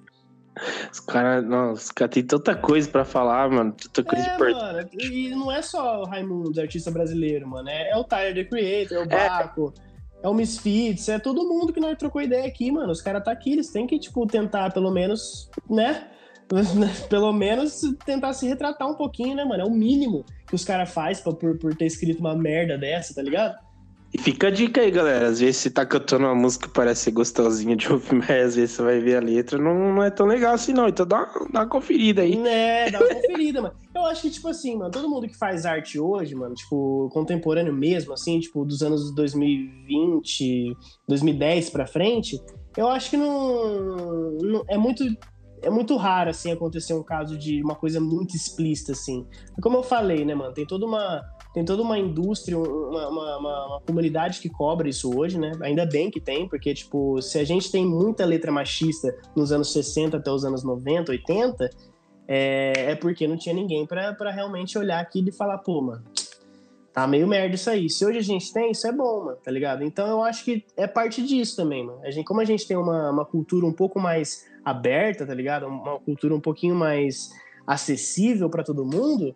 Os caras, nossa, os caras têm tanta coisa pra falar, mano. Tanta coisa É, importante. mano. E não é só o Raimundo, artista brasileiro, mano. É, é o Tyler, The Creator, é o Baco, é, o Misfits, é todo mundo que nós trocou ideia aqui, mano. Os caras tá aqui, eles têm que, tipo, tentar, pelo menos, né? Pelo menos tentar se retratar um pouquinho, né, mano? É o mínimo que os caras fazem por, por ter escrito uma merda dessa, tá ligado? E fica a dica aí, galera. Às vezes você tá cantando uma música que parece gostosinha de ouvir, mas às vezes você vai ver a letra, não, não é tão legal assim, não. Então dá, dá uma conferida aí. É, dá uma conferida, mano. Eu acho que, tipo assim, mano, todo mundo que faz arte hoje, mano, tipo, contemporâneo mesmo, assim, tipo, dos anos 2020, 2010 pra frente, eu acho que não, não- é muito é muito raro assim acontecer um caso de uma coisa muito explícita assim. Como eu falei, né, mano, tem toda uma tem toda uma indústria, uma, uma, uma- uma comunidade que cobra isso hoje, né? Ainda bem que tem, porque, tipo, se a gente tem muita letra machista nos anos 60 até os anos 90, 80, é, é porque não tinha ninguém pra realmente olhar aquilo e falar, pô, mano, tá meio merda isso aí. Se hoje a gente tem, isso é bom, mano, tá ligado? Então eu acho que é parte disso também, mano. A gente, como a gente tem uma, uma cultura um pouco mais aberta, tá ligado? Uma cultura um pouquinho mais acessível pra todo mundo,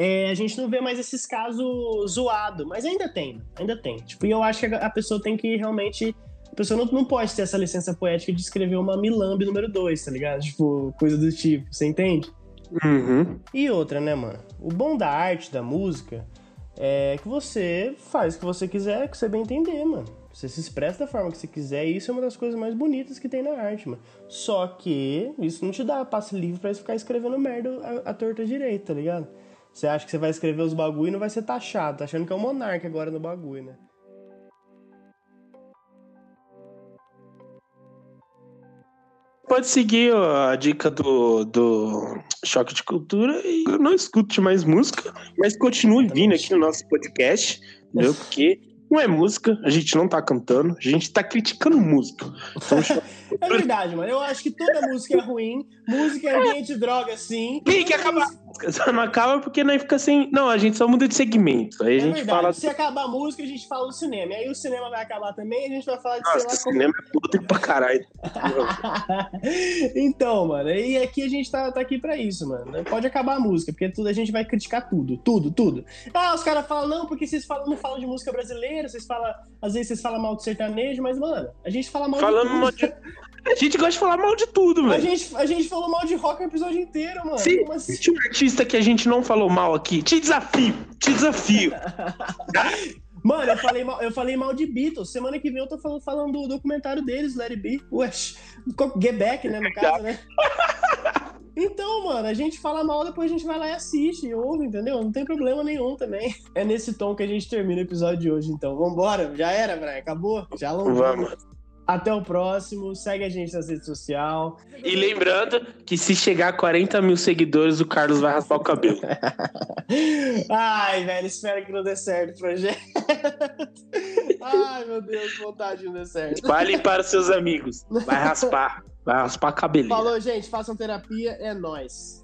é, a gente não vê mais esses casos zoados, mas ainda tem, ainda tem. Tipo, e eu acho que a pessoa tem que realmente. A pessoa não, não pode ter essa licença poética de escrever uma Milambe número 2, tá ligado? Tipo, coisa do tipo, você entende? Uhum. E outra, né, mano? O bom da arte, da música, é que você faz o que você quiser, que você bem entender, mano. Você se expressa da forma que você quiser e isso é uma das coisas mais bonitas que tem na arte, mano. Só que isso não te dá passe livre pra você ficar escrevendo merda a, a torta direita, tá ligado? Você acha que você vai escrever os bagulho e não vai ser taxado, tá achando que é o monarca agora no bagulho, né? pode seguir a dica do, do Choque de Cultura e não escute mais música, mas continue vindo aqui no nosso podcast, entendeu? Porque não é música, a gente não tá cantando, a gente tá criticando música. Então, é verdade, mano. Eu acho que toda música é ruim. Música é ambiente de droga, sim. Tem que acabar a música. Só não acaba porque nós fica sem. Não, a gente só muda de segmento. Aí a É gente verdade. fala. Se acabar a música, a gente fala do cinema. E aí o cinema vai acabar também e a gente vai falar de Nossa, sei lá como. cinema é podre pra caralho. então, mano, e aqui a gente tá, tá aqui pra isso, mano. Pode acabar a música, porque tudo, a gente vai criticar tudo, tudo, tudo. Ah, os caras falam, não, porque vocês falam, não falam de música brasileira, vocês falam, às vezes vocês falam mal de sertanejo, mas, mano, a gente fala mal Falando de tudo. A gente gosta de falar mal de tudo, A velho. gente, a gente falou mal de rock o episódio inteiro, mano. Se Como assim? existe um artista que a gente não falou mal aqui, te desafio, te desafio. Mano, eu falei, mal, eu falei mal de Beatles. Semana que vem eu tô falando, falando do documentário deles, It Be. Ué, Get Back, né, no caso, né? Então, mano, a gente fala mal, depois a gente vai lá e assiste, ouve, entendeu? Não tem problema nenhum também. É nesse tom que a gente termina o episódio de hoje, então. Vambora, já era, Brian, acabou? Já alongamos. Vamos. Até o próximo, segue a gente nas redes sociais. E lembrando que se chegar a 40 mil seguidores, o Carlos vai raspar o cabelo. Ai, velho, espero que não dê certo o projeto. Ai, meu Deus, vontade de não dê certo. Espalhe para os seus amigos. Vai raspar. Vai raspar cabelinho. Falou, gente, façam terapia, é nóis.